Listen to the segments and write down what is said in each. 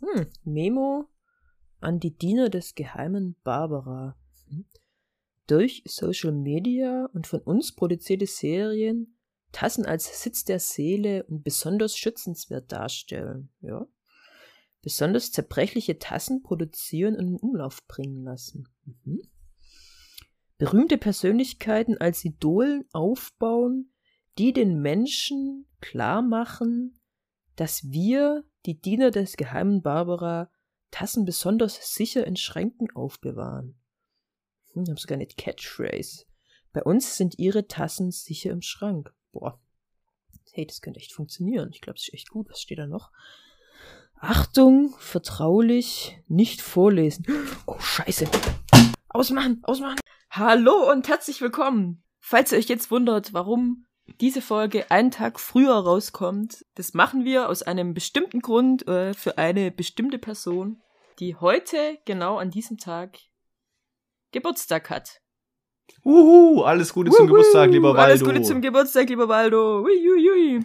Hm, Memo an die Diener des geheimen Barbara. Hm. Durch Social Media und von uns produzierte Serien Tassen als Sitz der Seele und besonders schützenswert darstellen. Ja. Besonders zerbrechliche Tassen produzieren und in Umlauf bringen lassen. Mhm. Berühmte Persönlichkeiten als Idolen aufbauen, die den Menschen klar machen, dass wir, die Diener des geheimen Barbara, Tassen besonders sicher in Schränken aufbewahren. Hm, ich habe sogar eine Catchphrase. Bei uns sind ihre Tassen sicher im Schrank. Boah. Hey, das könnte echt funktionieren. Ich glaube, es ist echt gut. Was steht da noch? Achtung, vertraulich, nicht vorlesen. Oh, scheiße. Ausmachen, ausmachen. Hallo und herzlich willkommen. Falls ihr euch jetzt wundert, warum diese Folge einen Tag früher rauskommt, das machen wir aus einem bestimmten Grund äh, für eine bestimmte Person, die heute genau an diesem Tag Geburtstag hat. Uhu, alles Gute Uhu, zum Geburtstag, lieber Waldo. Alles Gute zum Geburtstag, lieber Waldo. Uiuiui.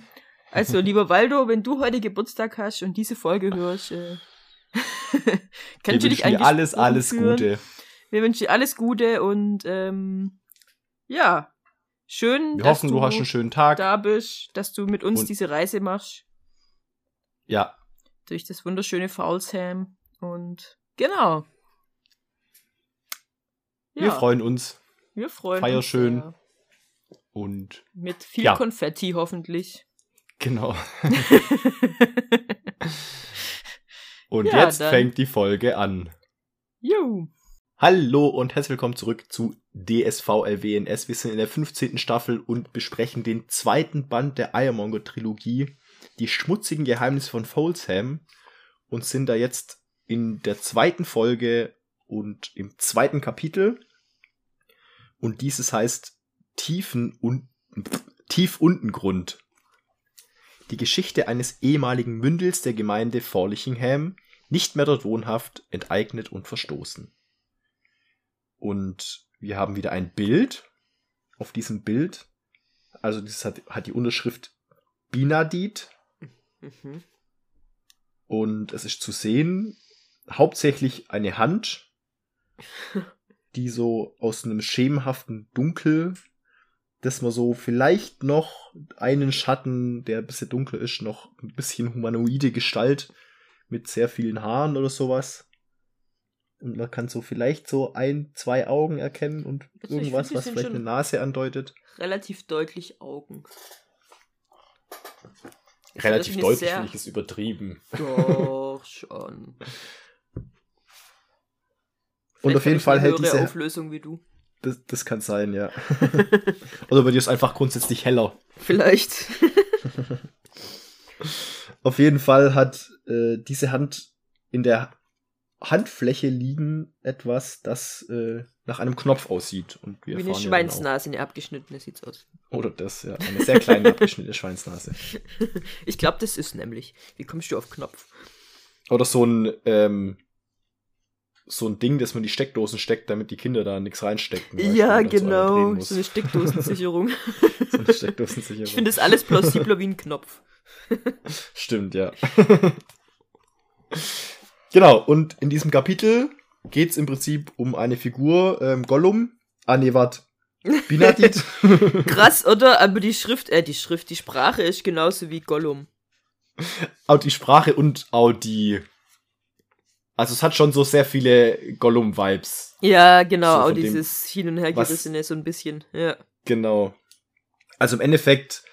Also, lieber Waldo, wenn du heute Geburtstag hast und diese Folge hörst, äh, kann ich dich eigentlich alles, alles führen. Gute. Wir wünschen dir alles Gute und ähm, ja, schön, Wir dass hoffen, du, hast einen schönen Tag. da bist, dass du mit uns und diese Reise machst. Ja. Durch das wunderschöne Faulsham und genau. Ja. Wir freuen uns. Wir freuen Feier uns. schön. Ja. Und mit viel ja. Konfetti hoffentlich. Genau. und jetzt fängt die Folge an. Jo. Hallo und herzlich willkommen zurück zu DSVLWNS. Wir sind in der 15. Staffel und besprechen den zweiten Band der Ironmonger Trilogie, die schmutzigen Geheimnisse von Folsham und sind da jetzt in der zweiten Folge und im zweiten Kapitel. Und dieses heißt Tiefen und Tief Untengrund. Die Geschichte eines ehemaligen Mündels der Gemeinde Forlichingham, nicht mehr dort wohnhaft, enteignet und verstoßen. Und wir haben wieder ein Bild. Auf diesem Bild, also das hat, hat die Unterschrift Binadit. Mhm. Und es ist zu sehen, hauptsächlich eine Hand, die so aus einem schemenhaften Dunkel, dass man so vielleicht noch einen Schatten, der ein bisschen dunkel ist, noch ein bisschen humanoide Gestalt mit sehr vielen Haaren oder sowas. Und man kann so vielleicht so ein, zwei Augen erkennen und also irgendwas, find, was vielleicht eine Nase andeutet. Relativ deutlich Augen. Relativ deutlich finde ich es übertrieben. Doch, schon. Und auf jeden Fall hält diese Auflösung wie du. Das, das kann sein, ja. Oder bei dir ist einfach grundsätzlich heller. Vielleicht. auf jeden Fall hat äh, diese Hand in der Handfläche liegen etwas, das äh, nach einem Knopf aussieht. Und wir Wie eine Schweinsnase, eine abgeschnittene sieht's aus. Oder das, ja. Eine sehr kleine abgeschnittene Schweinsnase. Ich glaube, das ist nämlich. Wie kommst du auf Knopf? Oder so ein, ähm, so ein Ding, dass man die Steckdosen steckt, damit die Kinder da nichts reinstecken. Ja, genau. So, so, eine Steckdosensicherung. so eine Steckdosensicherung. Ich finde das alles plausibler wie ein Knopf. Stimmt, ja. Genau, und in diesem Kapitel geht es im Prinzip um eine Figur, ähm, Gollum. Ah, nee, warte. Binadit. Krass, oder? Aber die Schrift, äh, die Schrift, die Sprache ist genauso wie Gollum. Auch die Sprache und auch die also es hat schon so sehr viele Gollum-Vibes. Ja, genau, so auch dieses Hin- und Hergerissene so ein bisschen, ja. Genau. Also im Endeffekt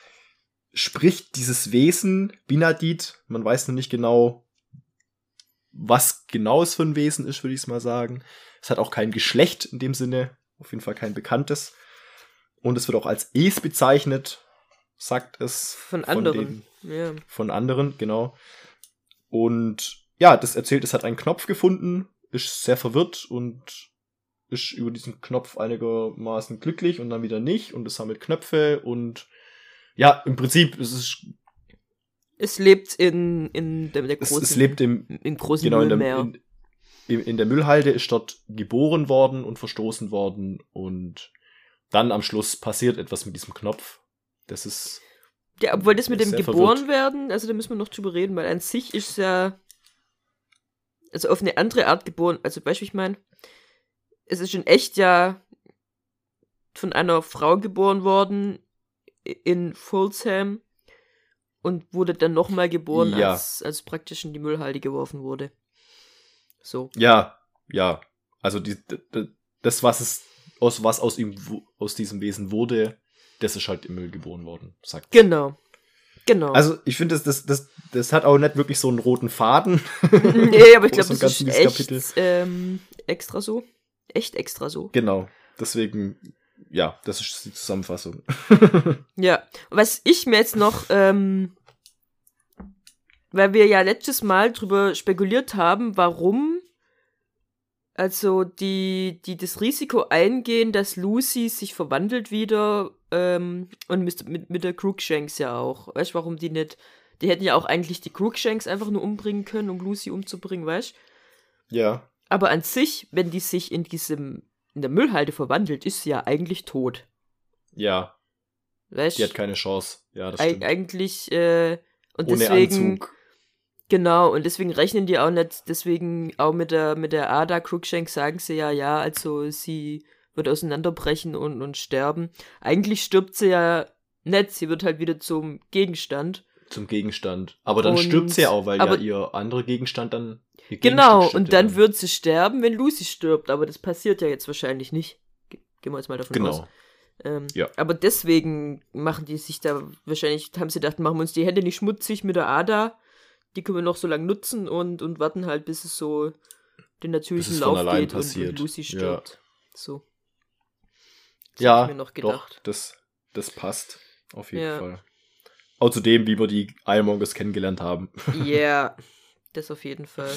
spricht dieses Wesen, Binadit, man weiß noch nicht genau, was genau es für ein Wesen ist, würde ich es mal sagen. Es hat auch kein Geschlecht in dem Sinne, auf jeden Fall kein bekanntes. Und es wird auch als Es bezeichnet, sagt es. Von anderen. Von, den, ja. von anderen, genau. Und ja, das erzählt, es hat einen Knopf gefunden, ist sehr verwirrt und ist über diesen Knopf einigermaßen glücklich und dann wieder nicht und es sammelt Knöpfe und ja, im Prinzip ist es lebt in, in der, der großen, es, es lebt im, im großen genau, Müllmeer. In, der, in, in der Müllhalde ist dort geboren worden und verstoßen worden und dann am Schluss passiert etwas mit diesem Knopf. Das ist. Ja, obwohl das mit dem geboren verwirrt. werden, also da müssen wir noch drüber reden, weil an sich ist ja also auf eine andere Art geboren. Also, du, ich meine, es ist in echt ja von einer Frau geboren worden in Folsham und wurde dann nochmal geboren, Ja. als, als praktisch in die Müllhalde geworfen wurde. So. Ja, ja. Also die, das, was es aus was aus ihm aus diesem Wesen wurde, das ist halt im Müll geboren worden, sagt. Genau. Genau. Also ich finde, das, das, das, das hat auch nicht wirklich so einen roten Faden. nee, aber ich glaube, das ist echt ähm, extra so. Echt extra so. Genau. Deswegen, ja, das ist die Zusammenfassung. Ja, was ich mir jetzt noch, ähm, weil wir ja letztes Mal drüber spekuliert haben, warum also die, die das Risiko eingehen, dass Lucy sich verwandelt wieder ähm, und mit, mit, mit der Crookshanks ja auch. Weißt du, warum die nicht. Die hätten ja auch eigentlich die Crookshanks einfach nur umbringen können, um Lucy umzubringen, weißt du? Ja. Aber an sich, wenn die sich in diesem, in der Müllhalde verwandelt, ist sie ja eigentlich tot. Ja. Weißt Die hat keine Chance. Ja, das stimmt. eigentlich, äh, und Ohne deswegen, Anzug. genau, und deswegen rechnen die auch nicht, deswegen auch mit der, mit der Ada Crookshank sagen sie ja, ja, also sie wird auseinanderbrechen und, und sterben. Eigentlich stirbt sie ja nicht, sie wird halt wieder zum Gegenstand. Zum Gegenstand. Aber dann Und- stirbt sie auch, weil ja ihr anderer Gegenstand dann. Ihr Genau, und ja dann wird sie sterben, wenn Lucy stirbt, aber das passiert ja jetzt wahrscheinlich nicht. Ge- Gehen wir jetzt mal davon aus. Genau. Ähm, Ja. Aber deswegen machen die sich da wahrscheinlich, haben sie gedacht, machen wir uns die Hände nicht schmutzig mit der Ada. Die können wir noch so lange nutzen und, und warten halt, bis es so den natürlichen Lauf geht und, und Lucy Ja. stirbt. So. Das Ja, mir noch doch, gedacht. das, das passt. Auf jeden Ja. Fall. Auch zu dem, wie wir die Ironmongers kennengelernt haben. Ja, das auf jeden Fall.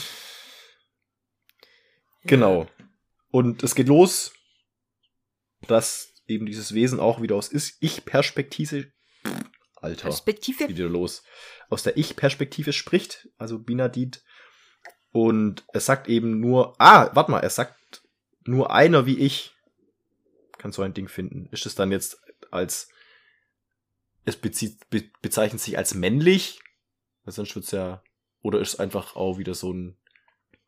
Genau. Und es geht los, dass eben dieses Wesen auch wieder aus Ich-Perspektive. Alter. Perspektive. geht wieder los. Aus der Ich-Perspektive spricht, also Binadit. Und er sagt eben nur, ah, warte mal, er sagt nur einer wie ich kann so ein Ding finden. Ist es dann jetzt als, es bezieht, be, bezeichnet sich als männlich? Weil sonst wird's ja, oder ist es einfach auch wieder so ein,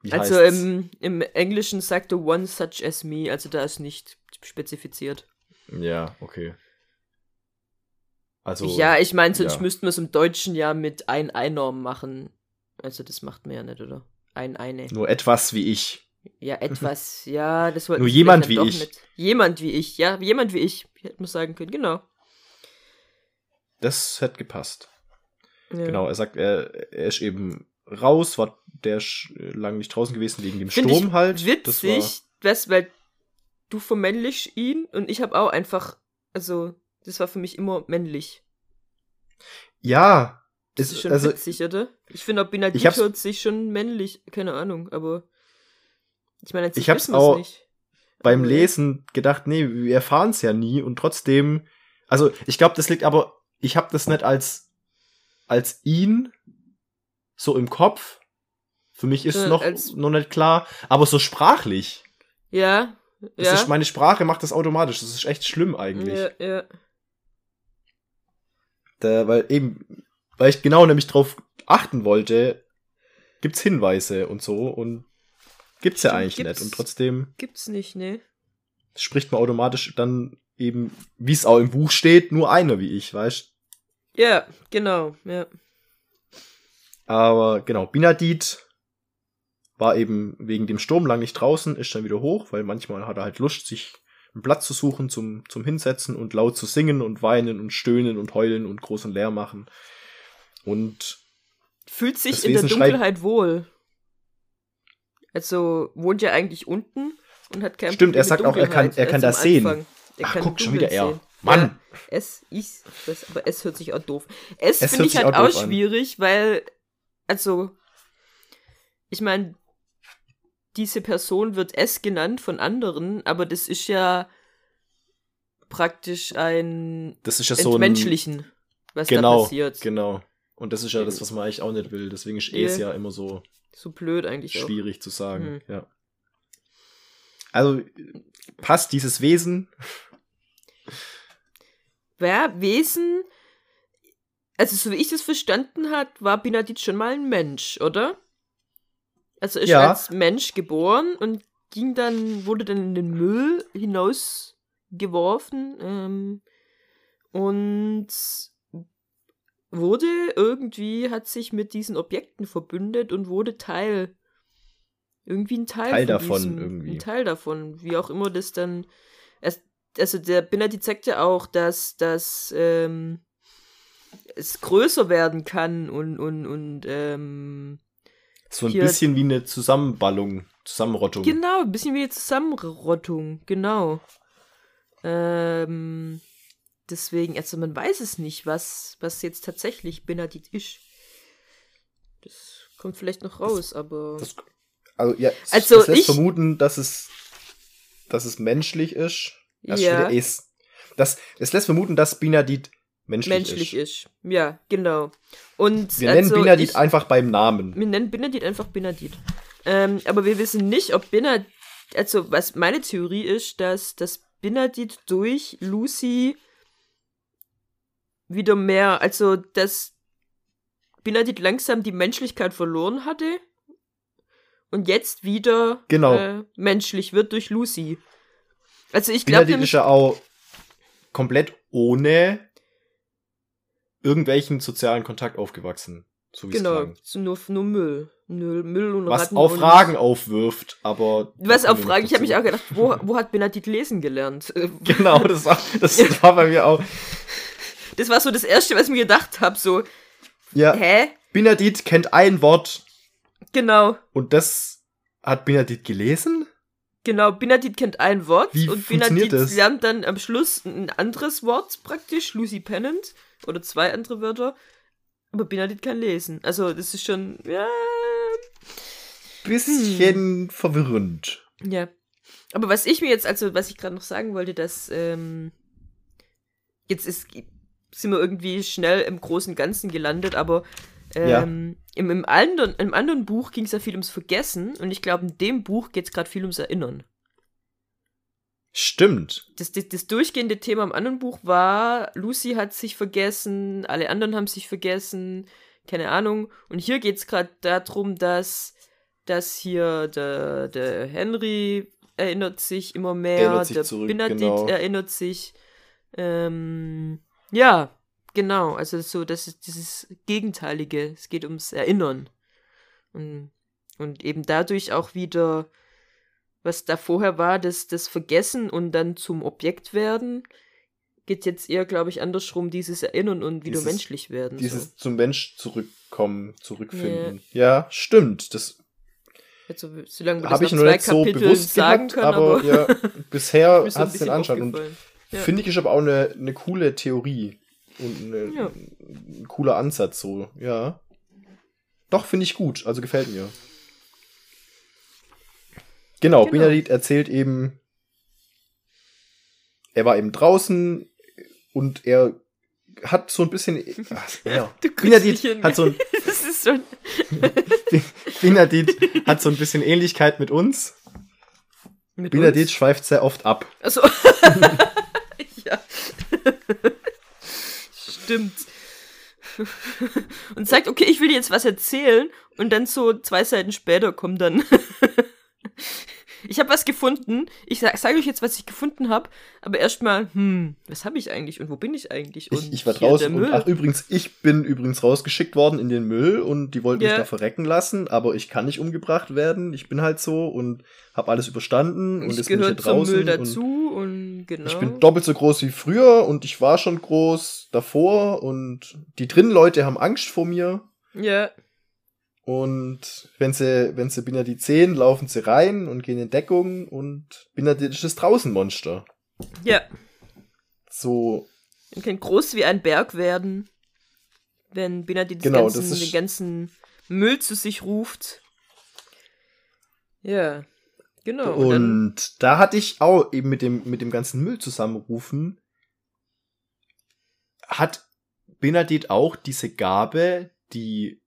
Also im, im Englischen sagte one such as me, also da ist nicht spezifiziert. Ja, okay. Also, ja, ich meine, sonst ja. müssten wir es im Deutschen ja mit ein Einorm machen. Also das macht man ja nicht, oder? Ein eine. nur etwas wie ich. Ja, etwas, ja, das wollten Nur jemand wie ich. Nicht. Jemand wie ich, ja, jemand wie ich. Hätte man sagen können, genau. Das hätte gepasst. Ja. Genau, er sagt, er, er ist eben raus, war der ist lang nicht draußen gewesen wegen dem Find Sturm ich halt. Das war, Witzig, das, weil du vermännlich ihn und ich habe auch einfach, also, das war für mich immer männlich. ja, Das ist schon also witzig, oder? Ich finde, auch hab's- hört sich schon männlich, keine Ahnung, aber ich meine, Ich hab's auch- nicht. beim Aber- Lesen gedacht, nee, wir erfahren es ja nie und trotzdem, also ich glaube, das liegt aber, ich habe das nicht als als ihn so im Kopf. Für mich ist Äh, noch noch nicht klar, aber so sprachlich. Ja, Das ja. ist meine Sprache macht das automatisch. Das ist echt schlimm eigentlich. ja, ja. Da, weil eben, weil ich genau nämlich drauf achten wollte, gibt's Hinweise und so und gibt's ja Stimmt, eigentlich gibt's. nicht. Und trotzdem Gibt's nicht, ne? spricht man automatisch dann eben, wie es auch im Buch steht, nur einer wie ich, weißt Ja, genau, ja. Aber genau, Binadit war eben wegen dem Sturm lang nicht draußen, ist dann wieder hoch, weil manchmal hat er halt Lust, sich einen Platz zu suchen zum, zum Hinsetzen und laut zu singen und weinen und stöhnen und heulen und großen Lärm machen. Und Fühlt sich in der Wesen schreit- Dunkelheit wohl. Also wohnt ja eigentlich unten und hat kein Stimmt, er Problem sagt mit auch, er kann- er kann als das sehen. Er Ach, kann guck, schon wieder er. sehen. Mann! Es ist, das, aber es hört sich auch doof. Es, Es finde ich halt auch auch doof an. schwierig, weil, also, ich meine, diese Person wird S genannt von anderen, aber das ist ja praktisch ein das ist ja so ein, Entmenschlichen, was da genau, passiert. genau. Und das ist ja das, was man eigentlich auch nicht will. Deswegen ist es Ja. immer so So blöd eigentlich auch. schwierig zu sagen. Hm. Ja. Also passt dieses Wesen. Wer Wesen, also so wie ich das verstanden hat, war Binadit schon mal ein Mensch, oder? Also ist ja. als Mensch geboren und ging dann, wurde dann in den Müll hinausgeworfen ähm, und wurde irgendwie, hat sich mit diesen Objekten verbündet und wurde Teil, irgendwie ein Teil, Teil davon diesem, irgendwie. Ein Teil davon, wie auch immer das dann, also der Benedikt zeigt ja auch, dass, dass ähm, es größer werden kann und, und, und ähm, so ein bisschen wie eine Zusammenballung, Zusammenrottung. Genau, ein bisschen wie eine Zusammenrottung, genau. Ähm, deswegen, also man weiß es nicht, was, was jetzt tatsächlich Benedikt ist. Das kommt vielleicht noch raus, das, aber. Das, also ja, also das lässt ich, vermuten, dass es, dass es menschlich ist. Das ja. ist. Das, es lässt vermuten, dass Benedikt menschlich, menschlich ist. ist. Ja, genau. Und wir also nennen Benedikt ich, einfach beim Namen. Wir nennen Benedikt einfach Benedikt. Ähm, aber wir wissen nicht, ob Benedikt, also was meine Theorie ist, dass, dass Benedikt durch Lucy wieder mehr, also dass Benedikt langsam die Menschlichkeit verloren hatte und jetzt wieder genau. äh, menschlich wird durch Lucy. Also ich glaube ist ja auch komplett ohne irgendwelchen sozialen Kontakt aufgewachsen. So genau, nur, nur Müll. Müll, Müll und Was Ratten auch Fragen aufwirft, aber. Was auch Fragen, ich habe mich auch gedacht, wo, wo hat Benedikt lesen gelernt? genau, das war, das war bei mir auch. Das war so das Erste, was ich mir gedacht habe, so. Ja. Hä? Benedikt kennt ein Wort. Genau. Und das hat Benedikt gelesen? Genau, Benedikt kennt ein Wort Wie und das? lernt dann am Schluss ein anderes Wort praktisch, Lucy Pennant oder zwei andere Wörter. Aber Benedikt kann lesen. Also, das ist schon, ja. Bisschen hm. verwirrend. Ja. Aber was ich mir jetzt, also, was ich gerade noch sagen wollte, dass, ähm, jetzt ist, sind wir irgendwie schnell im großen Ganzen gelandet, aber ähm, ja. im, im, anderen, im anderen Buch ging es ja viel ums Vergessen und ich glaube, in dem Buch geht es gerade viel ums Erinnern. Stimmt. Das, das, das, durchgehende Thema im anderen Buch war, Lucy hat sich vergessen, alle anderen haben sich vergessen, keine Ahnung. Und hier geht es gerade darum, dass, dass hier der, der Henry erinnert sich immer mehr, erinnert sich der zurück, Benedikt genau. erinnert sich. Ähm, ja, genau. Also so, das ist dieses Gegenteilige. Es geht ums Erinnern. Und, und eben dadurch auch wieder was da vorher war, das, das Vergessen und dann zum Objekt werden, geht jetzt eher, glaube ich, andersrum, dieses Erinnern und wieder dieses, menschlich werden. Dieses so. zum Mensch zurückkommen, zurückfinden. Ja, ja stimmt. Das also, solange habe ich noch nicht so bewusst sagen können, aber, aber ja, bisher hat es den Anschein. Und ja. finde ich ist aber auch eine, eine coole Theorie und eine, ja. ein cooler Ansatz so, ja. Doch, finde ich gut, also gefällt mir. Genau, genau. Benedikt erzählt eben, er war eben draußen und er hat so ein bisschen. Ach, ja. Benedikt hat so ein. das ist so Benedikt hat so ein bisschen Ähnlichkeit mit uns. Mit Benedikt uns? schweift sehr oft ab. Achso. ja. Stimmt. Und sagt, okay, ich will dir jetzt was erzählen. Und dann so zwei Seiten später kommt dann ich habe was gefunden. Ich sage sag euch jetzt, was ich gefunden habe. Aber erstmal, hm, was habe ich eigentlich und wo bin ich eigentlich? Und ich, ich war draußen. Und, ach, übrigens, ich bin übrigens rausgeschickt worden in den Müll und die wollten yeah. mich da verrecken lassen. Aber ich kann nicht umgebracht werden. Ich bin halt so und habe alles überstanden. Und, und jetzt bin ich hier draußen. Müll dazu und, und genau. Ich bin doppelt so groß wie früher und ich war schon groß davor. Und die drinnen Leute haben Angst vor mir. Ja. Und wenn sie, wenn sie Binadit sehen, laufen sie rein und gehen in Deckung und Binadit ist das Draußenmonster. Ja. So. Man kann groß wie ein Berg werden, wenn Binadit genau, ganzen, den ganzen Müll zu sich ruft. Ja, genau. Und, und da hatte ich auch eben mit dem, mit dem ganzen Müll zusammenrufen, hat Benedikt auch diese Gabe, die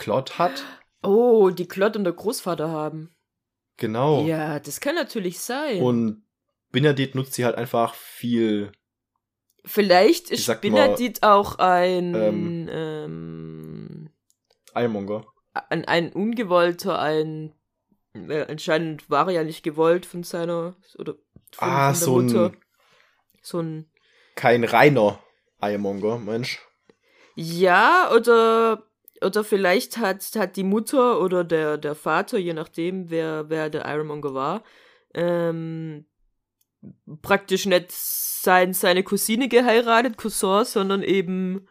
Klott hat. Oh, die Klott und der Großvater haben. Genau. Ja, das kann natürlich sein. Und Benedikt nutzt sie halt einfach viel. Vielleicht ist Benedikt auch ein ähm, ähm, Eilmonger. ein, ein ungewollter, ein äh, anscheinend war er ja nicht gewollt von seiner oder von, ah, von so Mutter. ein So ein kein reiner Eiermonger, Mensch. Ja, oder oder vielleicht hat, hat die Mutter oder der, der Vater, je nachdem, wer, wer der Ironmonger war, ähm, praktisch nicht sein, seine Cousine geheiratet, Cousin, sondern eben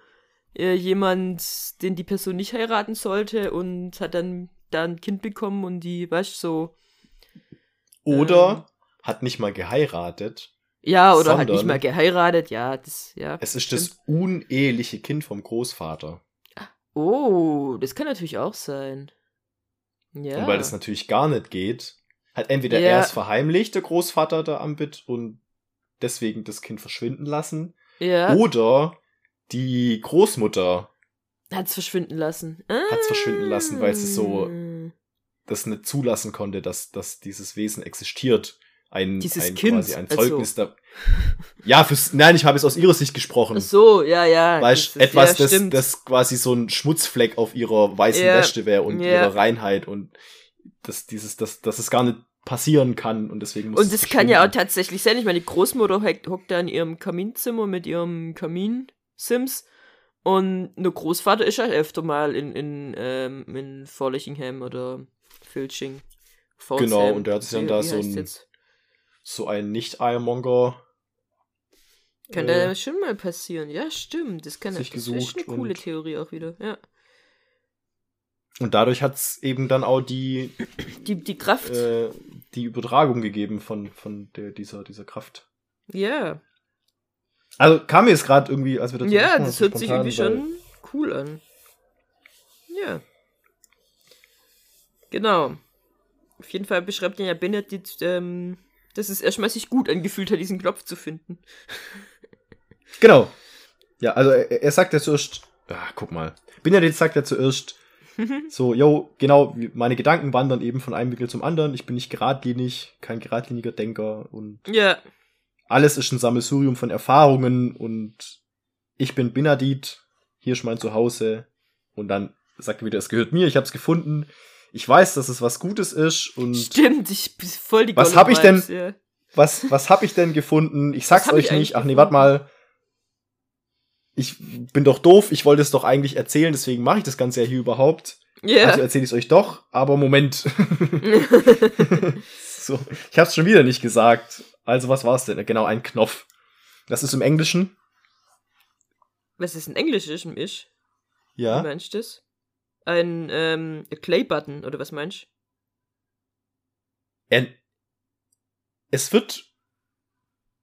äh, jemand, den die Person nicht heiraten sollte und hat dann da ein Kind bekommen und die, weißt so. Oder Ähm. hat nicht mal geheiratet. Ja, oder hat nicht mal geheiratet, ja, das, ja. Es ist stimmt. das uneheliche Kind vom Großvater. Oh, das kann natürlich auch sein. Ja. Und weil das natürlich gar nicht geht, hat entweder Ja. er es verheimlicht, der Großvater der Ambit, und deswegen das Kind verschwinden lassen. ja. Oder die Großmutter Hat's verschwinden lassen. Hat's verschwinden lassen, weil sie so- Ah. das nicht zulassen konnte, dass, dass dieses Wesen existiert. Ein, Dieses ein, Kind, quasi ein also- Zeugnis da. Ja, fürs, nein, ich habe es aus ihrer Sicht gesprochen. Ach so, ja, ja. Weißt, das etwas, ja, das, das quasi so ein Schmutzfleck auf ihrer weißen Ja, Wäsche wäre und ja. ihrer Reinheit und das, dieses, das, dass es gar nicht passieren kann und deswegen muss Und es das kann ja auch tatsächlich sein. Ich meine, die Großmutter hockt, da in ihrem Kaminzimmer mit ihrem Kamin-Sims. Und der Großvater ist ja öfter mal in, in, ähm, in Forlichingham oder Filching. Genau, und der hat sich dann da so ein- jetzt? So ein Nicht-Eiermonger Könnte äh, ja schon mal passieren. Ja, stimmt. Das kann sich das ist gesucht eine coole Theorie auch wieder. Ja. und dadurch hat es eben dann auch die, Die, die Kraft. äh, die Übertragung gegeben von, von der, dieser, dieser Kraft. ja. Also kam mir jetzt gerade irgendwie, als wir dazu Ja, das hört sich irgendwie schon cool an. Ja. Genau. Auf jeden Fall beschreibt ja Benedikt, ähm, dass es erstmal sich gut angefühlt hat, diesen Knopf zu finden. Genau. Ja, also er, er sagt ja zuerst, ah, guck mal. Benedikt sagt ja zuerst, so, yo, genau, meine Gedanken wandern eben von einem Winkel zum anderen. Ich bin nicht geradlinig, kein geradliniger Denker und ja, alles ist ein Sammelsurium von Erfahrungen und ich bin Benedikt, hier ist mein Zuhause. Und dann sagt er wieder, es gehört mir, ich hab's gefunden. Ich weiß, dass es was Gutes ist und stimmt, ich bin voll die Was Gollum hab ich denn- Ja. was, was hab ich denn gefunden? Ich sag's euch ich nicht. Ach nee, warte mal. Ich bin doch doof, ich wollte es doch eigentlich erzählen, deswegen mache ich das Ganze ja hier überhaupt. Ja. Also erzähle ich es euch doch, aber Moment. so, ich hab's schon wieder nicht gesagt. Also was war's denn? Genau, ein Knopf. Das ist im Englischen. was ist ein Englisches im Isch? Wie Ja. meinst du das? Ein ähm, Clay-Button, oder was meinst Er, es wird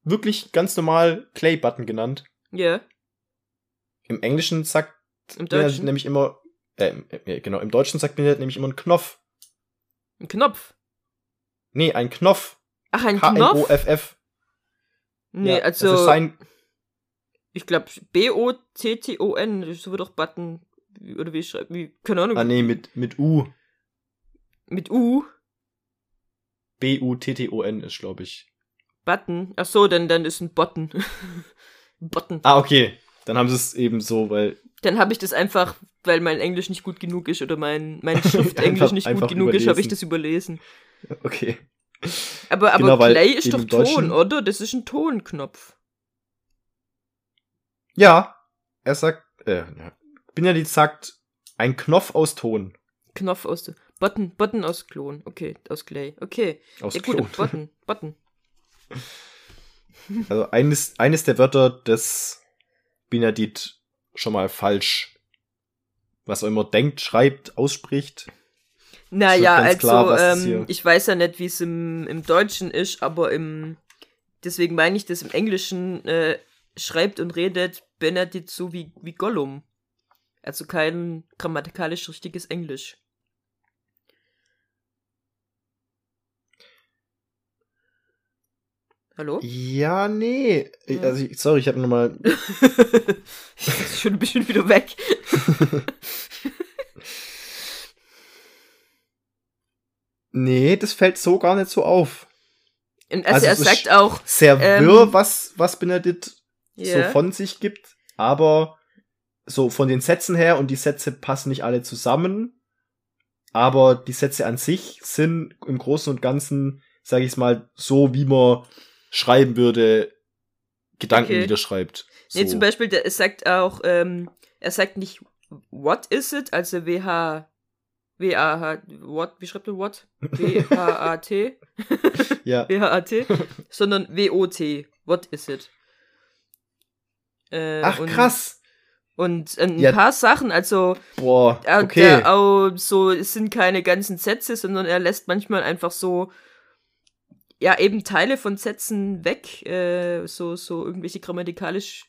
wirklich ganz normal Clay Button genannt. du? Ja, Im Englischen sagt im Deutschen. nämlich immer, äh, äh, genau, im Deutschen sagt man nämlich immer ein Knopf. Ein Knopf. Nee, ein Knopf. Ach, ein Knopf? K-N-O-F-F. Nee, Ja, also, Das ist sein, ich glaube, B-O-T-T-O-N, so wird doch Button, oder wie schreibt, wie, keine Ahnung, ah nee, mit, mit U. mit U, B-U-T-T-O-N ist, glaube ich. Button. Ach so, dann, dann ist ein Button. Button. Ah, okay. Dann haben sie es eben so, weil Dann habe ich das einfach, weil mein Englisch nicht gut genug ist oder mein, mein Schriftenglisch nicht gut genug ist, habe ich überlesen. das überlesen. Okay. Aber, aber Genau, Play ist doch Ton, oder? Das ist ein Tonknopf. Ja, er sagt, äh, ja. Benedikt sagt, ein Knopf aus Ton. Knopf aus Button, Button aus Klon. Okay, aus Clay. Okay. Aus ja, gut, Klon. Button, Button. Also eines, eines der Wörter, das Benedikt schon mal falsch, was er immer denkt, schreibt, ausspricht. Naja, also, klar, ähm, ich weiß ja nicht, wie es im, im Deutschen ist, aber im, deswegen meine ich das im Englischen, äh, schreibt und redet Benedikt so wie, wie Gollum. Also kein grammatikalisch richtiges Englisch. Hallo? Ja, nee. Ich-. Also, ich, sorry, ich habe nochmal. ich bin schon ein bisschen wieder weg. Nee, das fällt so gar nicht so auf. Und also, Also er sagt auch, Sehr Ähm, wirr, was, was Benedikt ja, so von sich gibt, aber so von den Sätzen her und die Sätze passen nicht alle zusammen. aber die Sätze an sich sind im Großen und Ganzen, sage ich mal, so wie man schreiben würde, Gedanken Okay. niederschreibt. So. Nee, zum Beispiel, der, es sagt auch, ähm, er sagt nicht what is it, also WH, W-A-H, what, wie schreibt man what? W-H-A-T, ja, W-H-A-T, sondern W-O-T, what is it? Äh, ach krass. Und ein Ja. paar Sachen, also Boah, er, okay. der auch so, es sind keine ganzen Sätze, sondern er lässt manchmal einfach so, ja, eben Teile von Sätzen weg, äh, so, so irgendwelche grammatikalisch.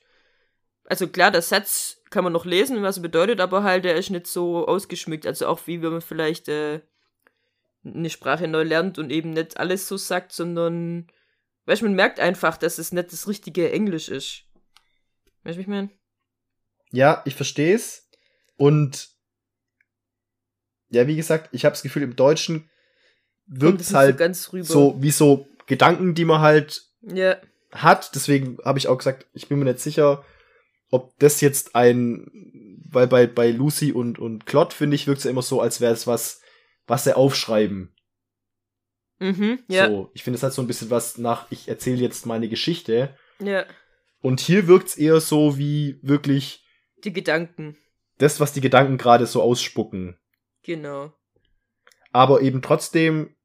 Also klar, der Satz kann man noch lesen, was er bedeutet, aber halt, der ist nicht so ausgeschmückt. Also auch wie wenn man vielleicht äh, eine Sprache neu lernt und eben nicht alles so sagt, sondern, weißt du, man merkt einfach, dass es nicht das richtige Englisch ist. Weißt du, ich meine? Ja, ich verstehe es. Und ja, wie gesagt, ich habe das Gefühl, im Deutschen wirkt es halt so so wie so Gedanken, die man halt Ja. hat. Deswegen habe ich auch gesagt, ich bin mir nicht sicher, ob das jetzt ein, weil bei, bei Lucy und, und Claude, finde ich, wirkt es ja immer so, als wäre es was, was sie aufschreiben. Mhm, ja. So, ich finde es halt so ein bisschen was nach, ich erzähle jetzt meine Geschichte. Ja. Und hier wirkt es eher so wie wirklich Die Gedanken. das, was die Gedanken gerade so ausspucken. Genau. aber eben trotzdem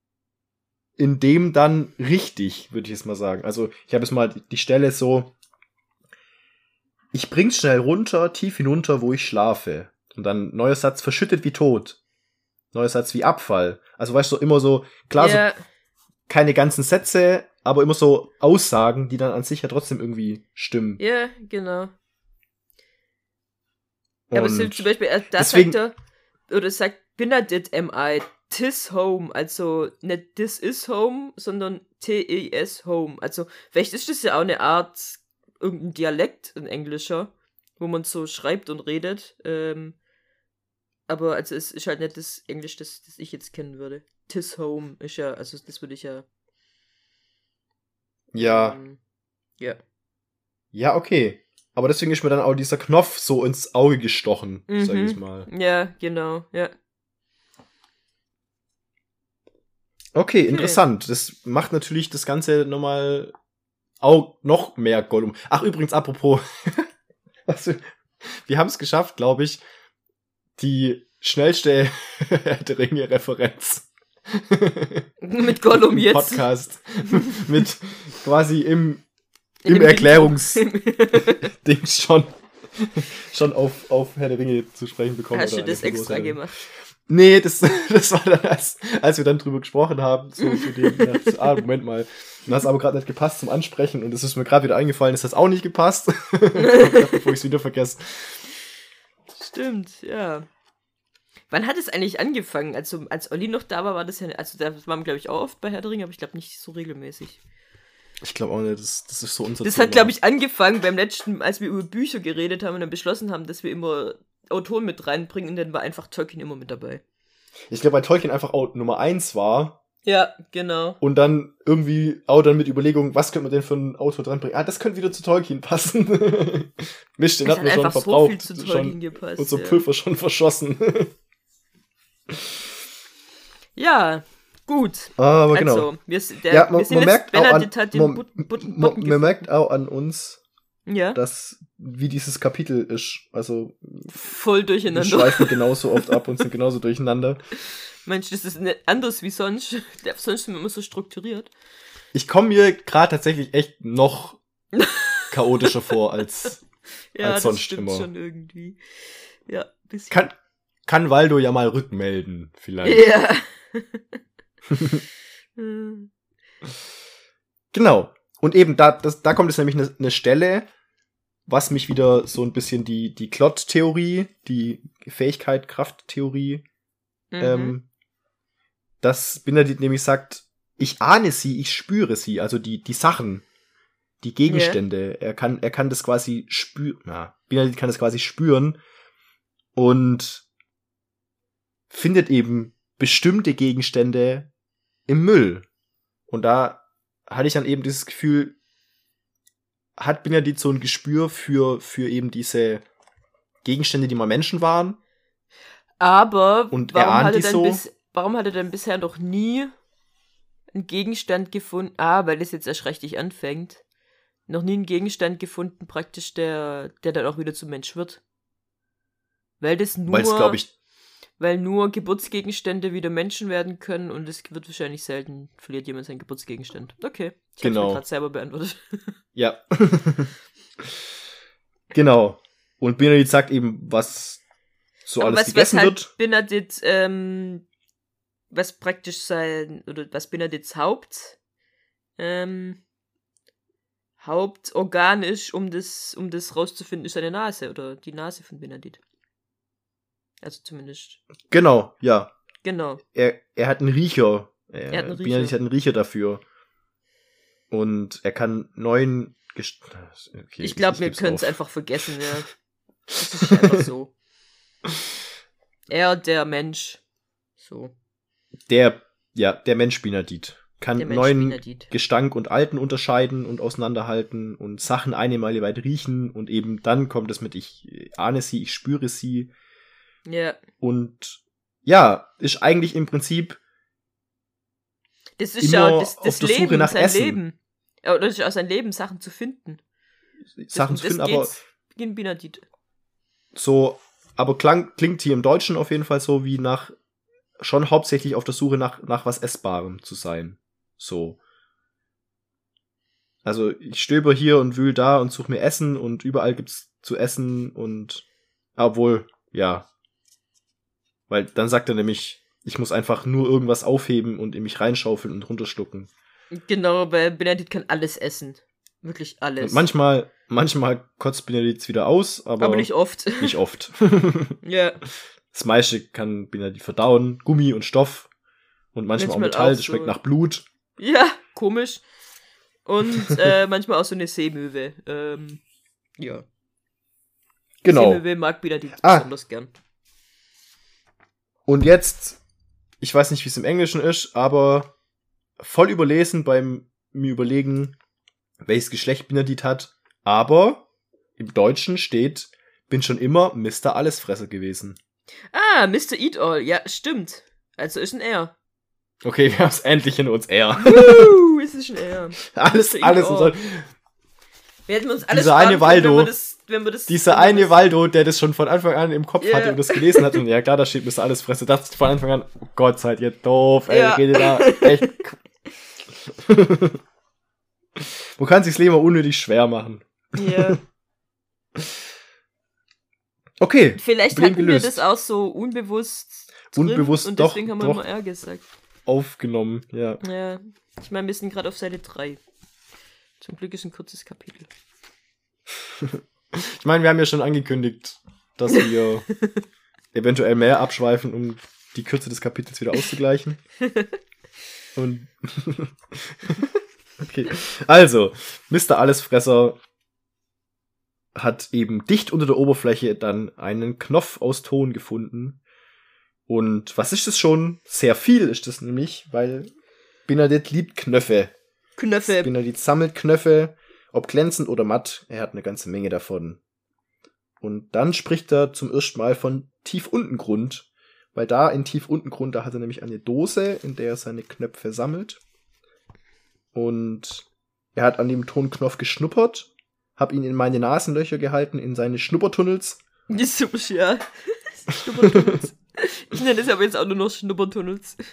in dem dann richtig, würde ich jetzt mal sagen. Also ich habe jetzt mal die Stelle so, ich bring's schnell runter, tief hinunter, wo ich schlafe. Und dann neuer Satz, verschüttet wie tot. Neuer Satz wie Abfall. Also weißt du, immer so, klar, so ja, keine ganzen Sätze, aber immer so Aussagen, die dann an sich ja trotzdem irgendwie stimmen. ja, genau. Ja, aber es sind zum Beispiel, äh, da deswegen- sagt er, oder sagt, bin er dit am I, tis home, also nicht this is home, sondern T-E-S home. Also, vielleicht ist das ja auch eine Art, irgendein Dialekt, ein englischer, wo man so schreibt und redet. Ähm, aber also es ist halt nicht das Englisch, das, das ich jetzt kennen würde. Tis home ist ja, also das würde ich ja. ja, Ähm, ja. ja, okay. Aber deswegen ist mir dann auch dieser Knopf so ins Auge gestochen, sag Mhm. ich mal. Ja, genau, ja. Okay, interessant. Das macht natürlich das Ganze nochmal auch noch mehr Gollum. Ach, übrigens, apropos, was wir, haben es geschafft, glaube ich, die schnellste Herr der Ringe-Referenz. Mit Gollum jetzt. Podcast mit quasi im, im Erklärungsding schon, schon auf, auf Herr der Ringe zu sprechen bekommen. Hast du das extra gemacht? Nee, das, das war dann, als, als wir dann drüber gesprochen haben, so zu dem, so, ah, Moment mal. Dann hat es aber gerade nicht gepasst zum Ansprechen und es ist mir gerade wieder eingefallen, es hat auch nicht gepasst. Bevor ich es wieder vergesse. Stimmt, ja. Wann hat es eigentlich angefangen? Also, als Olli noch da war, war das ja, also da waren wir, glaube ich, auch oft bei Herr der Ringe, aber ich glaube nicht so regelmäßig. Ich glaube auch nicht, das, das ist so unser Das Thema. hat, glaube ich, angefangen beim letzten, als wir über Bücher geredet haben und dann beschlossen haben, dass wir immer Autoren mit reinbringen und dann war einfach Tolkien immer mit dabei. Ich glaube, bei Tolkien einfach auch Nummer eins war Ja, genau. und dann irgendwie auch dann mit Überlegungen, was könnte man denn für einen Autor dranbringen? Ah, das könnte wieder zu Tolkien passen. Mist, den hatten wir schon einfach so verbraucht. viel zu Tolkien schon, gepasst. und so ja. Pulver schon verschossen. ja, gut. aber genau. Also, wir, der, ja, man, wir merkt auch an, man, man, merkt auch uns. Ja, dass wie dieses Kapitel ist. Also voll wir durcheinander. schweifen genauso oft ab und sind genauso durcheinander. Mensch, das ist nicht anders wie sonst. Der- Sonst sind wir immer so strukturiert. Ich komme mir gerade tatsächlich echt noch chaotischer vor als Ja, Als das sonst stimmt immer. schon irgendwie. Ja, bisschen. kann kann Waldo ja mal rückmelden vielleicht. Ja. Genau. Und eben da das, da kommt jetzt nämlich eine, eine Stelle, was mich wieder so ein bisschen die die Klott-Theorie, die Fähigkeit Kraft-Theorie Mhm. ähm, dass Benedikt nämlich sagt, ich ahne sie, ich spüre sie, also die, die Sachen, die Gegenstände. Er kann, er kann das quasi spüren, ja, Benedikt kann das quasi spüren und findet eben bestimmte Gegenstände im Müll. Und da hatte ich dann eben dieses Gefühl, hat Benedikt so ein Gespür für, für eben diese Gegenstände, die mal Menschen waren? Aber Und warum, hat er denn so? bis, warum hat er denn bisher noch nie einen Gegenstand gefunden? Ah, weil das jetzt erst richtig anfängt. Noch nie einen Gegenstand gefunden, praktisch, der, der dann auch wieder zum Mensch wird. Weil das nur, Weil es, glaube ich, weil nur Geburtsgegenstände wieder Menschen werden können und es wird wahrscheinlich selten, verliert jemand seinen Geburtsgegenstand. Okay. Ich Genau. mir gerade selber beantwortet. ja. genau. Und Benedikt sagt eben, was so Aber alles was, was gegessen halt wird. Benedikt, ähm, was praktisch sein, oder was Benedikts Haupt, ähm, Hauptorgan ist, um das, um das rauszufinden, ist seine Nase oder die Nase von Benedikt. Also zumindest. Genau, ja. Genau. Er, er hat einen Riecher. Er, Er hat einen Riecher. Hat einen Riecher dafür. Und er kann neun. Gest okay, ich glaube, wir können es einfach vergessen, ja. Das ist einfach so. Er, der Mensch. So. Der, ja, der Mensch Benedikt kann Der Mensch neun Benedikt. Gestank und Alten unterscheiden und auseinanderhalten und Sachen eine Meile weit riechen und eben dann kommt es mit ich ahne sie, ich spüre sie Ja. und ja, ist eigentlich im Prinzip Das ist ja das, auf das der Leben, Suche nach sein Essen. Leben. Ja, Oder das ist auch sein Leben, Sachen zu finden. Das, Sachen zu finden, aber Benedikt. so, aber klang, klingt hier im Deutschen auf jeden Fall so wie nach schon hauptsächlich auf der Suche nach, nach was Essbarem zu sein. So. Also ich stöber hier und wühl da und suche mir Essen und überall gibt's zu essen und obwohl, ja. Weil dann sagt er nämlich, ich muss einfach nur irgendwas aufheben und in mich reinschaufeln und runterschlucken. Genau, weil Benedikt kann alles essen. Wirklich alles. Und manchmal, manchmal kotzt Benedikt wieder aus, aber, aber nicht oft. nicht oft. ja. Das meiste kann Benedikt verdauen, Gummi und Stoff und manchmal, Manchmal auch Metall, auch das schmeckt so. nach Blut. Ja, komisch. Und äh, manchmal auch so eine Seemöwe. Ähm, ja. Genau. Seemöwe mag Benedikt Ah. besonders gern. Und jetzt, ich weiß nicht, wie es im Englischen ist, aber voll überlesen beim mir überlegen, welches Geschlecht Benedikt hat. Aber im Deutschen steht, bin schon immer Mr. Allesfresser gewesen. Ah, Mr. Eat All. Ja, stimmt. Also ist ein R. Okay, wir haben es endlich in uns. Uh, es ist ein R. alles, alles. in so- Wir hätten uns alles Dieser eine sparen können, wenn wir das, das, Dieser eine das- Waldo, der das schon von Anfang an im Kopf Ja. hatte und das gelesen hat und ja klar, da steht Mr. Allesfresser, dachte ich von Anfang an, oh Gott, seid ihr doof, ey, Ja. redet da echt. Man kann sich's Leben auch unnötig schwer machen. Ja. Okay, Vielleicht Problem hatten gelöst. wir das auch so unbewusst. Unbewusst, und doch, deswegen haben wir doch. immer R gesagt. aufgenommen, ja. Ja. Ich meine, wir sind gerade auf Seite 3. Zum Glück ist ein kurzes Kapitel. Ich meine, wir haben ja schon angekündigt, dass wir eventuell mehr abschweifen, um die Kürze des Kapitels wieder auszugleichen. Und okay. Also, Mr. Allesfresser hat eben dicht unter der Oberfläche dann einen Knopf aus Ton gefunden. Und was ist das schon? Sehr viel ist das nämlich, weil Benedikt liebt Knöpfe. Knöpfe. Benedikt sammelt Knöpfe, ob glänzend oder matt, er hat eine ganze Menge davon. Und dann spricht er zum ersten Mal von Tiefuntengrund, weil da in Tiefuntengrund, da hat er nämlich eine Dose, in der er seine Knöpfe sammelt. Und er hat an dem Tonknopf geschnuppert, hab ihn in meine Nasenlöcher gehalten, in seine Schnuppertunnels. Ja. Schnuppertunnels. Ich nenne es aber jetzt auch nur noch Schnuppertunnels.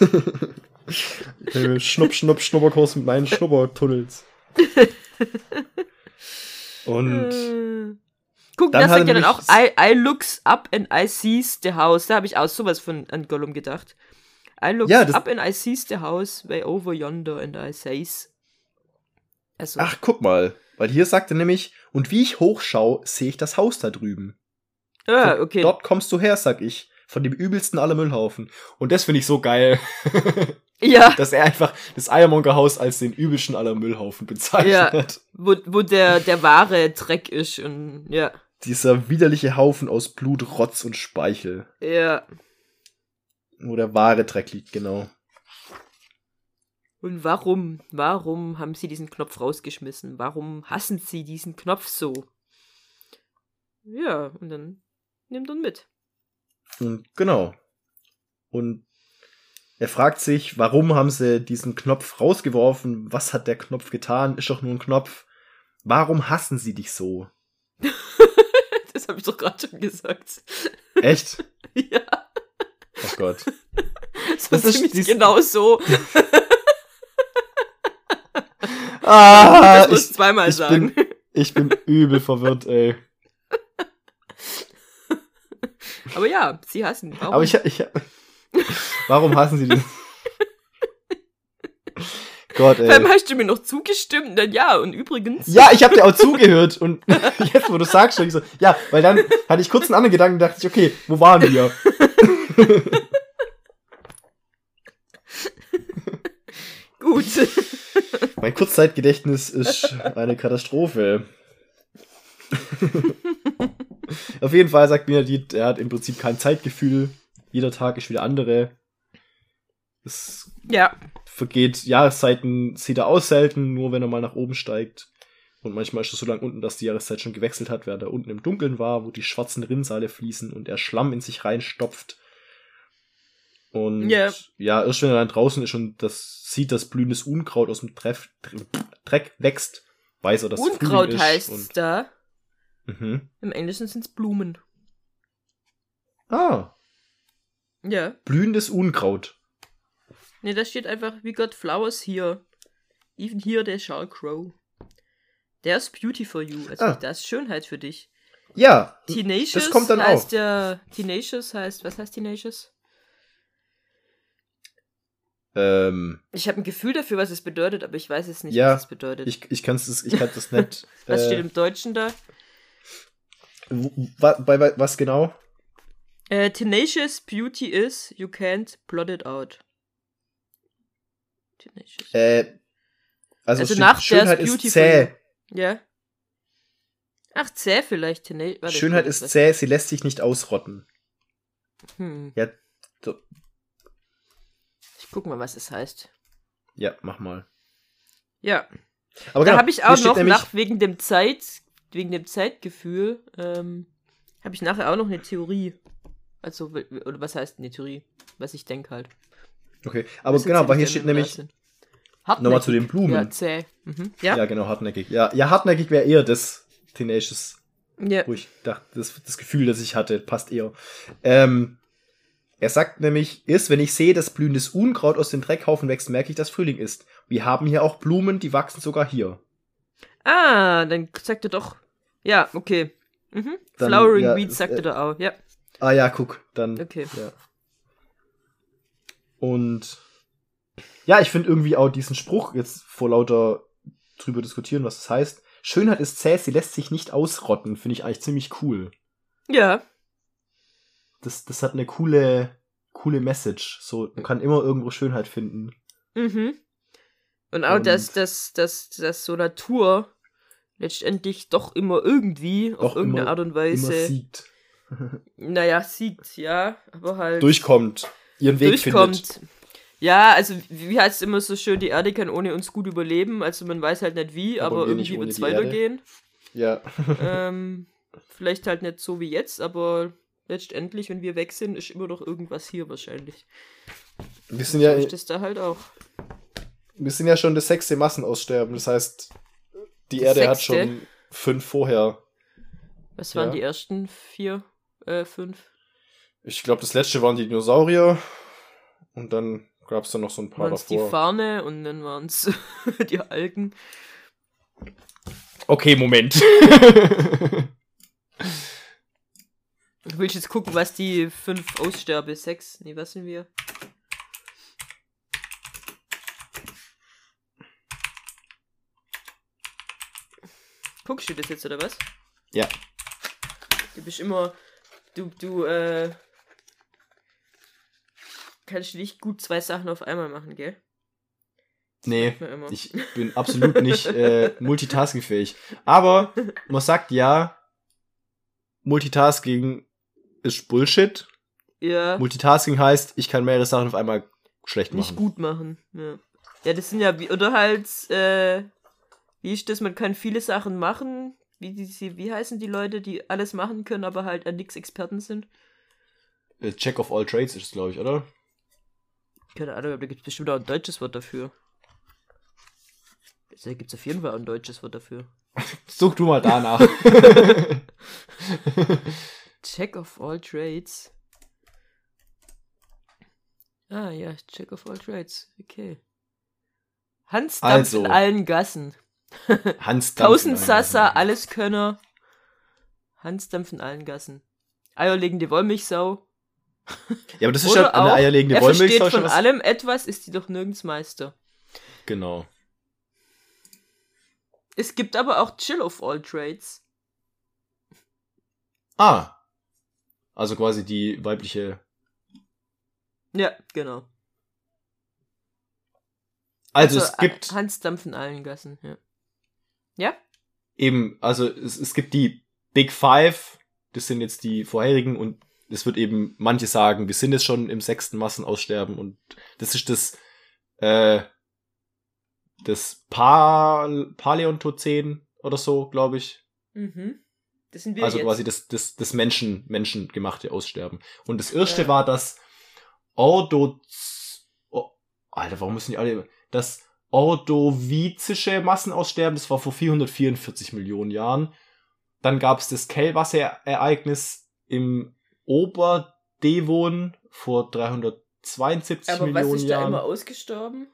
Schnupp, schnupp, Schnupperkurs mit meinen Schnuppertunnels. Und. Guck, Dann das sagt er ja dann auch I, I looks up and I sees the house. Da habe ich auch sowas von an Gollum gedacht. I looks Ja, up and I sees the house way over yonder and I says. Also, Ach, guck mal. Weil hier sagt er nämlich, und wie ich hochschau, sehe ich das Haus da drüben. ah, okay. Dort kommst du her, sag ich. Von dem übelsten aller Müllhaufen. Und das finde ich so geil, Ja, dass er einfach das Eiermonker-Haus als den übelsten aller Müllhaufen bezeichnet. wo, wo der, der wahre Dreck ist und ja. Dieser widerliche Haufen aus Blut, Rotz und Speichel. Ja. Wo der wahre Dreck liegt, genau. Und warum, warum haben sie diesen Knopf rausgeschmissen? Warum hassen sie diesen Knopf so? Ja, und dann nimmt er mit. Und genau. Und er fragt sich, warum haben sie diesen Knopf rausgeworfen? Was hat der Knopf getan? Ist doch nur ein Knopf. Warum hassen sie dich so? das habe ich doch gerade schon gesagt. Echt? ja. Oh Gott. So das ist ziemlich genau so. ah, das muss ich zweimal ich sagen. Bin, ich bin übel verwirrt, ey. Aber ja, sie hassen. Warum? Aber ich, ich, warum hassen sie den? Gott, ey. Vor hast du mir noch zugestimmt, dann ja, und übrigens. Ja, ich habe dir auch zugehört und jetzt, wo du sagst, ich so, ja, weil dann hatte ich kurz einen anderen Gedanken und dachte ich, okay, wo waren wir? Gut. Mein Kurzzeitgedächtnis ist eine Katastrophe. Auf jeden Fall sagt Benedikt, er hat im Prinzip kein Zeitgefühl. Jeder Tag ist wieder andere. Es ja. vergeht Jahreszeiten, sieht er aus selten, nur wenn er mal nach oben steigt. Und manchmal ist es so lang unten, dass die Jahreszeit schon gewechselt hat, während er unten im Dunkeln war, wo die schwarzen Rinnsale fließen und er Schlamm in sich reinstopft. Und yeah. ja, erst wenn er dann draußen ist und das sieht, dass blühendes Unkraut aus dem Treff, Dreck wächst, weiß er, dass Unkraut Frühling heißt ist da. Mhm. Im Englischen sind es Blumen. Ah. Ja. Blühendes Unkraut. Ne, da steht einfach, we got flowers here. Even here they shall grow. There's beauty for you. Also Ah. da ist Schönheit für dich. Ja, Tenacious das kommt dann heißt auch. ja. Tenacious heißt. Was heißt Tenacious? Ähm, Ich habe ein Gefühl dafür, was es bedeutet, aber ich weiß es nicht, Ja, was es bedeutet. ich, ich kann es ich kann das nicht. was äh, steht im Deutschen da? Bei, bei was genau? Äh, tenacious beauty is, you can't plot it out. Tenacious. Äh, also, Also nach Schönheit ist Beauty zäh. Ja. Ach, zäh vielleicht. Tena Warte, Schönheit ist zäh, sie lässt sich nicht ausrotten. Hm. Ja, so, Ich guck mal, was es heißt. ja, mach mal. Ja. Aber da genau, habe ich auch noch nach wegen dem Zeit, wegen dem Zeitgefühl, ähm, habe ich nachher auch noch eine Theorie. Also, oder was heißt eine Theorie? Was ich denke halt. Okay, aber Das genau, ich hier steht nämlich, nochmal zu den Blumen. Ja, zäh. Mhm. Ja. Ja, genau, hartnäckig. Ja, ja hartnäckig wäre eher das Tenacious, ja. wo ich dachte, das, das Gefühl, das ich hatte, passt eher. Ähm, er sagt nämlich, ist, wenn ich sehe, dass blühendes Unkraut aus den Dreckhaufen wächst, merke ich, dass Frühling ist. Wir haben hier auch Blumen, die wachsen sogar hier. Ah, dann sagt er doch. Ja, okay. Mhm. Dann, Flowering ja, Weeds sagt äh, er da auch. Ja, Ah ja, guck, dann. okay. Ja. Und ja, ich finde irgendwie auch diesen Spruch jetzt vor lauter drüber diskutieren, was das heißt. Schönheit ist zäh, sie lässt sich nicht ausrotten, finde ich eigentlich ziemlich cool. Ja, Das, das hat eine coole, coole Message. So, man kann immer irgendwo Schönheit finden. Mhm. Und auch, Und- dass, dass, dass, dass so Natur letztendlich doch immer irgendwie, auf Doch irgendeine immer- Art und Weise, siegt. naja, siegt, ja, aber halt Durchkommt. Ihren Weg durchkommt. findet. Ja, also wie heißt es immer so schön, die Erde kann ohne uns gut überleben, also man weiß halt nicht wie, Aber aber, irgendwie wird es weitergehen. Ja. ähm, vielleicht halt nicht so wie jetzt, aber letztendlich, wenn wir weg sind, ist immer noch irgendwas hier wahrscheinlich. Wir sind ja, ist das da halt auch. wir sind ja schon das sechste Massenaussterben. Das heißt, die Erde hat sechste? schon fünf vorher. Was waren Ja. die ersten vier, äh, fünf? Ich glaube, das letzte waren die Dinosaurier. Und dann gab es dann noch so ein paar Waren es die davor. Fahne und dann waren es die Algen. okay, Moment. Du willst jetzt gucken, was die fünf Aussterbe, sechs, nee, was sind wir? Guckst du das jetzt, oder was? ja. Du bist immer, du, du, äh, kannst nicht gut zwei Sachen auf einmal machen, gell? Nee, Ja, immer. ich bin absolut nicht äh, multitaskingfähig. Aber man sagt ja, Multitasking ist Bullshit. Ja, Multitasking heißt, ich kann mehrere Sachen auf einmal schlecht nicht machen. gut machen, ja. Ja, das sind ja, wie, oder halt, äh, wie ist das, man kann viele Sachen machen, wie, die, wie heißen die Leute, die alles machen können, aber halt an nichts Experten sind? äh, Check of all Trades ist es, glaube ich, oder? Keine Ahnung, aber da gibt es bestimmt auch ein deutsches Wort dafür. Da gibt es auf jeden Fall auch ein deutsches Wort dafür. Such du mal danach. Check of all trades. Ah ja, Check of all trades. Okay. Hans Dampf Also. in allen Gassen. Hans Dampf. Tausend Sassa, alles Könner. Hans Dampf in allen Gassen. Eierlegende Wollmilchsau. Ja, aber das ist ja eine eierlegende er Wollmilchsau versteht von was. allem etwas, ist die doch nirgends Meister. Genau. Es gibt aber auch Chill of all trades. Ah. Also quasi die weibliche. Ja, genau. Also, es äh, gibt Hans Dampf in allen Gassen, ja. Ja? eben, also es, es gibt die Big Five, das sind jetzt die vorherigen und es wird eben, manche sagen, wir sind jetzt schon im sechsten Massenaussterben und das ist das, äh, das Pal Paläontozän oder so, glaube ich. Mhm. Das sind wir Also jetzt. quasi das, das, das Menschen, menschengemachte Aussterben. Und das erste Ja. war das Ordoz... Oh, Alter, warum müssen die alle... Das ordovizische Massenaussterben, das war vor 444 Millionen Jahren. Dann gab es das Kellwasserereignis im Oberdevon vor 372 aber was Millionen ist da Jahren. immer ausgestorben?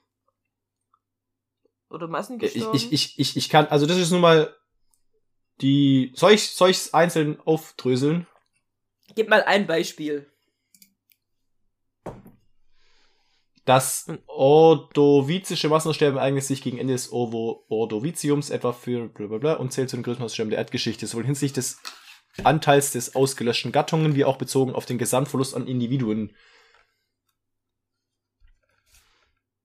Oder ich, massengestorben? ich, ich, ich, ich kann, also das ist nun mal die... Soll ich soll ich's einzeln aufdröseln? Gib mal ein Beispiel. Das Hm. ordovizische Massenaussterben eignet sich gegen Ende des Orvo Ordoviziums etwa für blablabla und zählt zu den größten Massenaussterben der Erdgeschichte, sowohl hinsichtlich des Anteils des ausgelöschten Gattungen wie auch bezogen auf den Gesamtverlust an Individuen.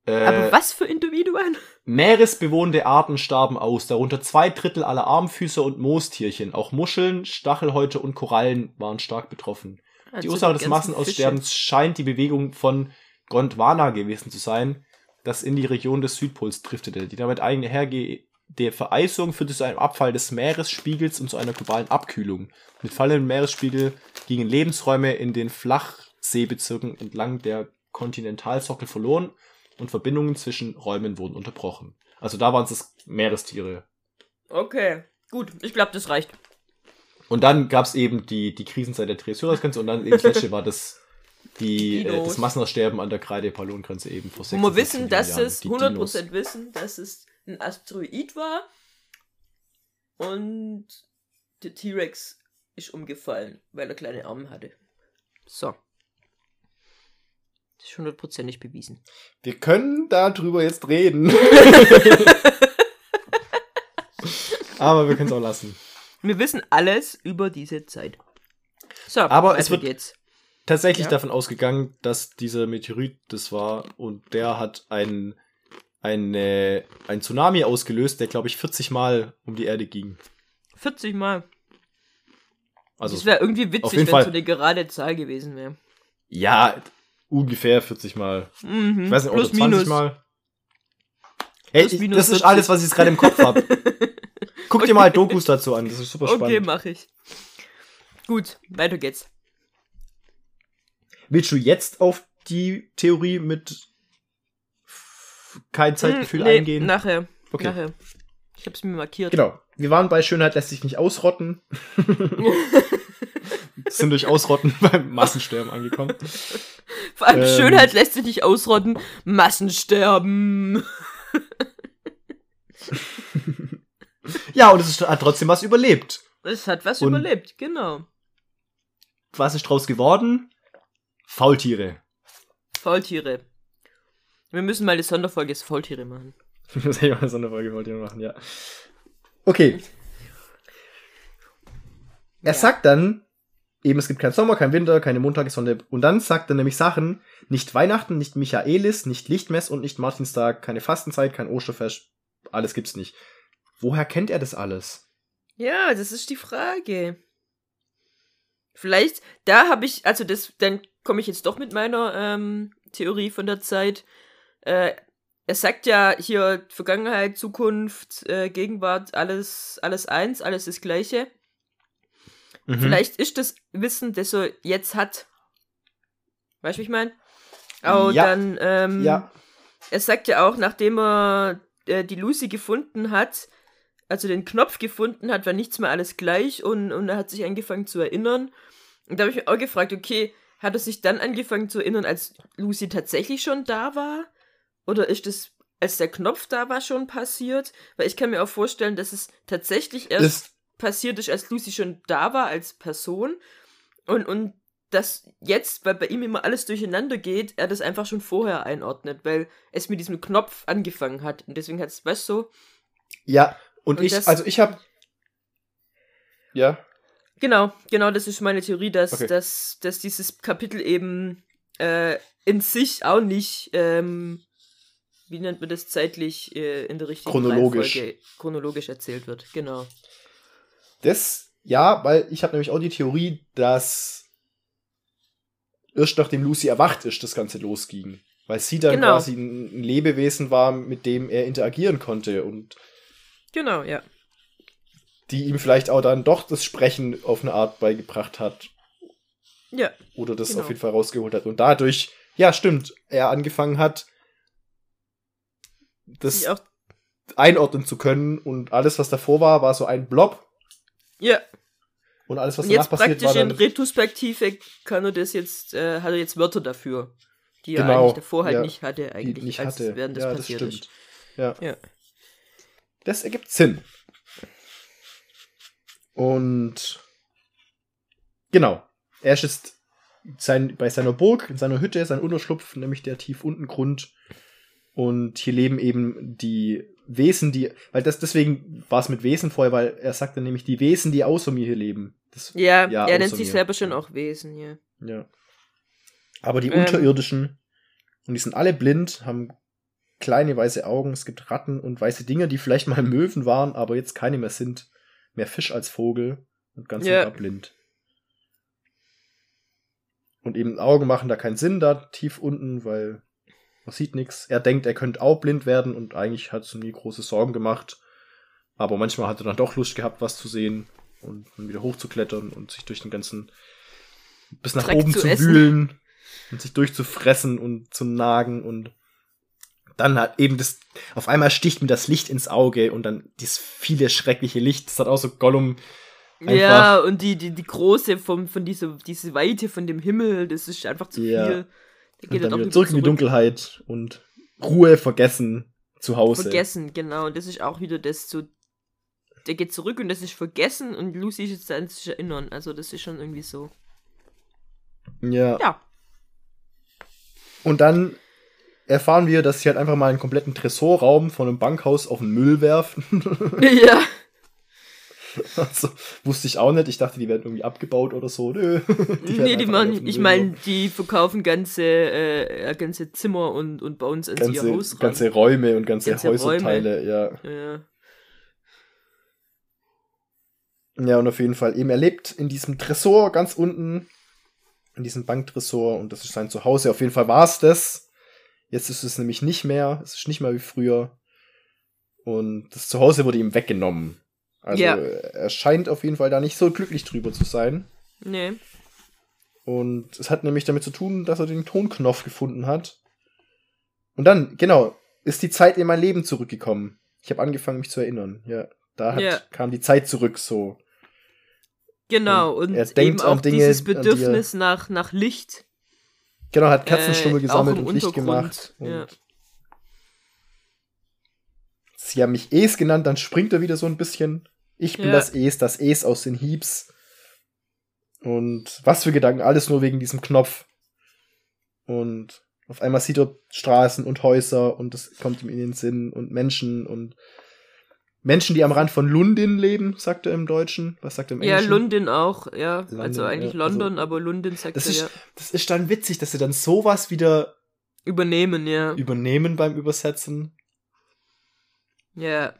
Äh, Aber was für Individuen? Meeresbewohnende Arten starben aus, darunter zwei Drittel aller Armfüßer und Moostierchen. Auch Muscheln, Stachelhäute und Korallen waren stark betroffen. Die Also Ursache des Massenaussterbens scheint die Bewegung von Gondwana gewesen zu sein, das in die Region des Südpols driftete. Die damit eigene hergehende Vereisung führte zu einem Abfall des Meeresspiegels und zu einer globalen Abkühlung. Mit fallendem Meeresspiegel gingen Lebensräume in den Flachseebezirken entlang der Kontinentalsockel verloren und Verbindungen zwischen Räumen wurden unterbrochen. Also da waren es Meerestiere. Okay, gut. Ich glaube, das reicht. Und dann gab es eben die, die Krisenzeit der Triassirakgrenze und dann eben das letzte war das, die, äh, Dinos. das Massenaussterben an der Kreide-Pallongrenze eben vor Wo wir 66 wissen, dass es Jahren, die 100% wissen, dass es ein Asteroid war und der T-Rex ist umgefallen, weil er kleine Arme hatte. So. Das ist hundertprozentig bewiesen. Wir können darüber jetzt reden. Aber wir können es auch lassen. Wir wissen alles über diese Zeit. So, Aber es wird- geht's. Tatsächlich Ja. davon ausgegangen, dass dieser Meteorit das war und der hat ein, eine, ein Tsunami ausgelöst, der glaube ich 40 Mal um die Erde ging. 40 Mal. Also das wäre irgendwie witzig, wenn Fall. so eine gerade Zahl gewesen wäre. ja, ungefähr 40 Mal. Mhm. Ich weiß nicht, Plus, oder 20 minus. Mal. Hey, Plus, ich, das ist 40. alles, was ich jetzt gerade im Kopf habe. Guck dir mal Dokus dazu an, das ist super Okay, spannend. mach ich. Gut, weiter geht's. Willst du jetzt auf die Theorie mit kein Zeitgefühl Hm, nee, eingehen? Nachher. Okay. Nachher. Ich hab's mir markiert. Genau. Wir waren bei Schönheit lässt sich nicht ausrotten. Sind durch Ausrotten beim Massensterben angekommen. Vor allem Ähm. Schönheit lässt sich nicht ausrotten. Massensterben. Ja, und es ist, hat trotzdem was überlebt. Es hat was Und- überlebt, genau. Was ist draus geworden? Faultiere. Faultiere. Wir müssen mal eine Sonderfolge Faultiere machen. Ich muss ja mal eine Folge Faultiere machen, ja. Okay. Er Ja. sagt dann, eben es gibt keinen Sommer, keinen Winter, keine Montage, Sonne. Und dann sagt er nämlich Sachen, nicht Weihnachten, nicht Michaelis, nicht Lichtmess und nicht Martinstag, keine Fastenzeit, kein Osterfest, alles gibt's nicht. Woher kennt er das alles? Ja, das ist die Frage. Vielleicht, da habe ich, also das, dann komme ich jetzt doch mit meiner ähm, Theorie von der Zeit. Äh, er sagt ja hier Vergangenheit, Zukunft, äh, Gegenwart, alles, alles eins, alles das Gleiche. Mhm. Vielleicht ist das Wissen, das er jetzt hat, Weißt du, wie ich meine? Oh, Ja. dann, ähm, Ja. er sagt ja auch, nachdem er äh, die Lucy gefunden hat, also den Knopf gefunden hat, war nichts mehr alles gleich und, und er hat sich angefangen zu erinnern. Und da habe ich mich auch gefragt, okay, hat er sich dann angefangen zu erinnern, als Lucy tatsächlich schon da war? Oder ist das, als der Knopf da war, schon passiert? Weil ich kann mir auch vorstellen, dass es tatsächlich erst Ist, passiert ist, als Lucy schon da war als Person. Und, und dass jetzt, weil bei ihm immer alles durcheinander geht, er das einfach schon vorher einordnet, weil es mit diesem Knopf angefangen hat. Und deswegen hat es, weißt du, so, ja, und, Und ich, das- also ich habe. Ja. Genau, genau, das ist meine Theorie, dass, Okay. dass, dass dieses Kapitel eben äh, in sich auch nicht, ähm, wie nennt man das zeitlich äh, in der richtigen Chronologisch. Reihenfolge chronologisch erzählt wird. Genau. Das, ja, weil ich habe nämlich auch die Theorie, dass erst nachdem Lucy erwacht ist, das Ganze losging. Weil sie dann Genau. quasi ein ein Lebewesen war, mit dem er interagieren konnte und Genau, ja. Die ihm vielleicht auch dann doch das Sprechen auf eine Art beigebracht hat Ja, oder das Genau. auf jeden Fall rausgeholt hat. Und dadurch, ja, stimmt, er angefangen hat, das einordnen zu können und alles, was davor war, war so ein Blob Ja, und alles, was Und jetzt danach passiert praktisch war, in dann Retrospektive kann er das jetzt, äh, hat er jetzt Wörter dafür, die er Genau, eigentlich davor halt ja, nicht hatte, eigentlich, nicht als hatte. während das ja, passiert das ist. stimmt. Ja. Ja. Das ergibt Sinn. Und genau, er ist sein, bei seiner Burg, in seiner Hütte, sein Unterschlupf, nämlich der tief unten Grund. Und hier leben eben die Wesen, die, weil das deswegen war es mit Wesen vorher, weil er sagte nämlich die Wesen, die außer mir hier leben. Das, Ja, Ja, er nennt sich selber schon auch Wesen, ja. ja. Aber die Ähm. Unterirdischen, und die sind alle blind, haben kleine weiße Augen, es gibt Ratten und weiße Dinger, die vielleicht mal Möwen waren, aber jetzt keine mehr sind. Mehr Fisch als Vogel und ganz gar blind. Und eben Augen machen da keinen Sinn, da tief unten, weil man sieht nichts. Er denkt, er könnte auch blind werden und eigentlich hat es ihm nie große Sorgen gemacht. Aber manchmal hat er dann doch Lust gehabt, was zu sehen und dann wieder hochzuklettern und sich durch den ganzen bis nach Dreck oben zu zu, wühlen und sich durchzufressen und zu nagen und dann hat eben das, auf einmal sticht mir das Licht ins Auge und dann dieses viele schreckliche Licht, das hat auch so Gollum einfach, Ja, und die, die, die große vom, von dieser, diese Weite von dem Himmel, das ist einfach zu Ja. viel. Da und geht er dann wieder zurück in die Dunkelheit und Ruhe vergessen zu Hause. Vergessen, genau. Und das ist auch wieder das so. Der geht zurück und das ist vergessen und Lucy ist jetzt an sich erinnern. Also das ist schon irgendwie so. Ja. Ja. Und dann erfahren wir, dass sie halt einfach mal einen kompletten Tresorraum von einem Bankhaus auf den Müll werfen. ja. also, wusste ich auch nicht. Ich dachte, die werden irgendwie abgebaut oder so. Nö. werden nee, die machen, ich meine, die verkaufen ganze, äh, ganze Zimmer und, und bauen es an ihr ganze, Haus ran. ganze Räume und ganze, Ganze Häuserteile, ja. Ja. Ja, und auf jeden Fall eben, er lebt in diesem Tresor ganz unten, in diesem Banktresor und das ist sein Zuhause. Auf jeden Fall war es das. Jetzt ist es nämlich nicht mehr, es ist nicht mehr wie früher. Und das Zuhause wurde ihm weggenommen. Also Ja. er scheint auf jeden Fall da nicht so glücklich drüber zu sein. Nee. Und es hat nämlich damit zu tun, dass er den Tonknopf gefunden hat. Und dann, genau, ist die Zeit in mein Leben zurückgekommen. Ich habe angefangen, mich zu erinnern. Ja, da hat, Ja. kam die Zeit zurück so. Genau, Und und, er denkt eben auch an Dinge, dieses Bedürfnis nach, nach Licht. Genau, hat Katzenstummel Äh, gesammelt und Licht gemacht. Und ja. Sie haben mich Es genannt, dann springt er wieder so ein bisschen. Ich bin Ja. das Es, das Es aus den Hiebs. Und was für Gedanken, alles nur wegen diesem Knopf. Und auf einmal sieht er Straßen und Häuser und das kommt ihm in den Sinn und Menschen und Menschen, die am Rand von Lundin leben, sagt er im Deutschen. Was sagt er im Ja, Englischen? London auch, ja. also London, eigentlich ja, also- London, aber London sagt Das er ist, ja. das ist dann witzig, dass sie dann sowas wieder Übernehmen, ja. übernehmen beim Übersetzen. Ja.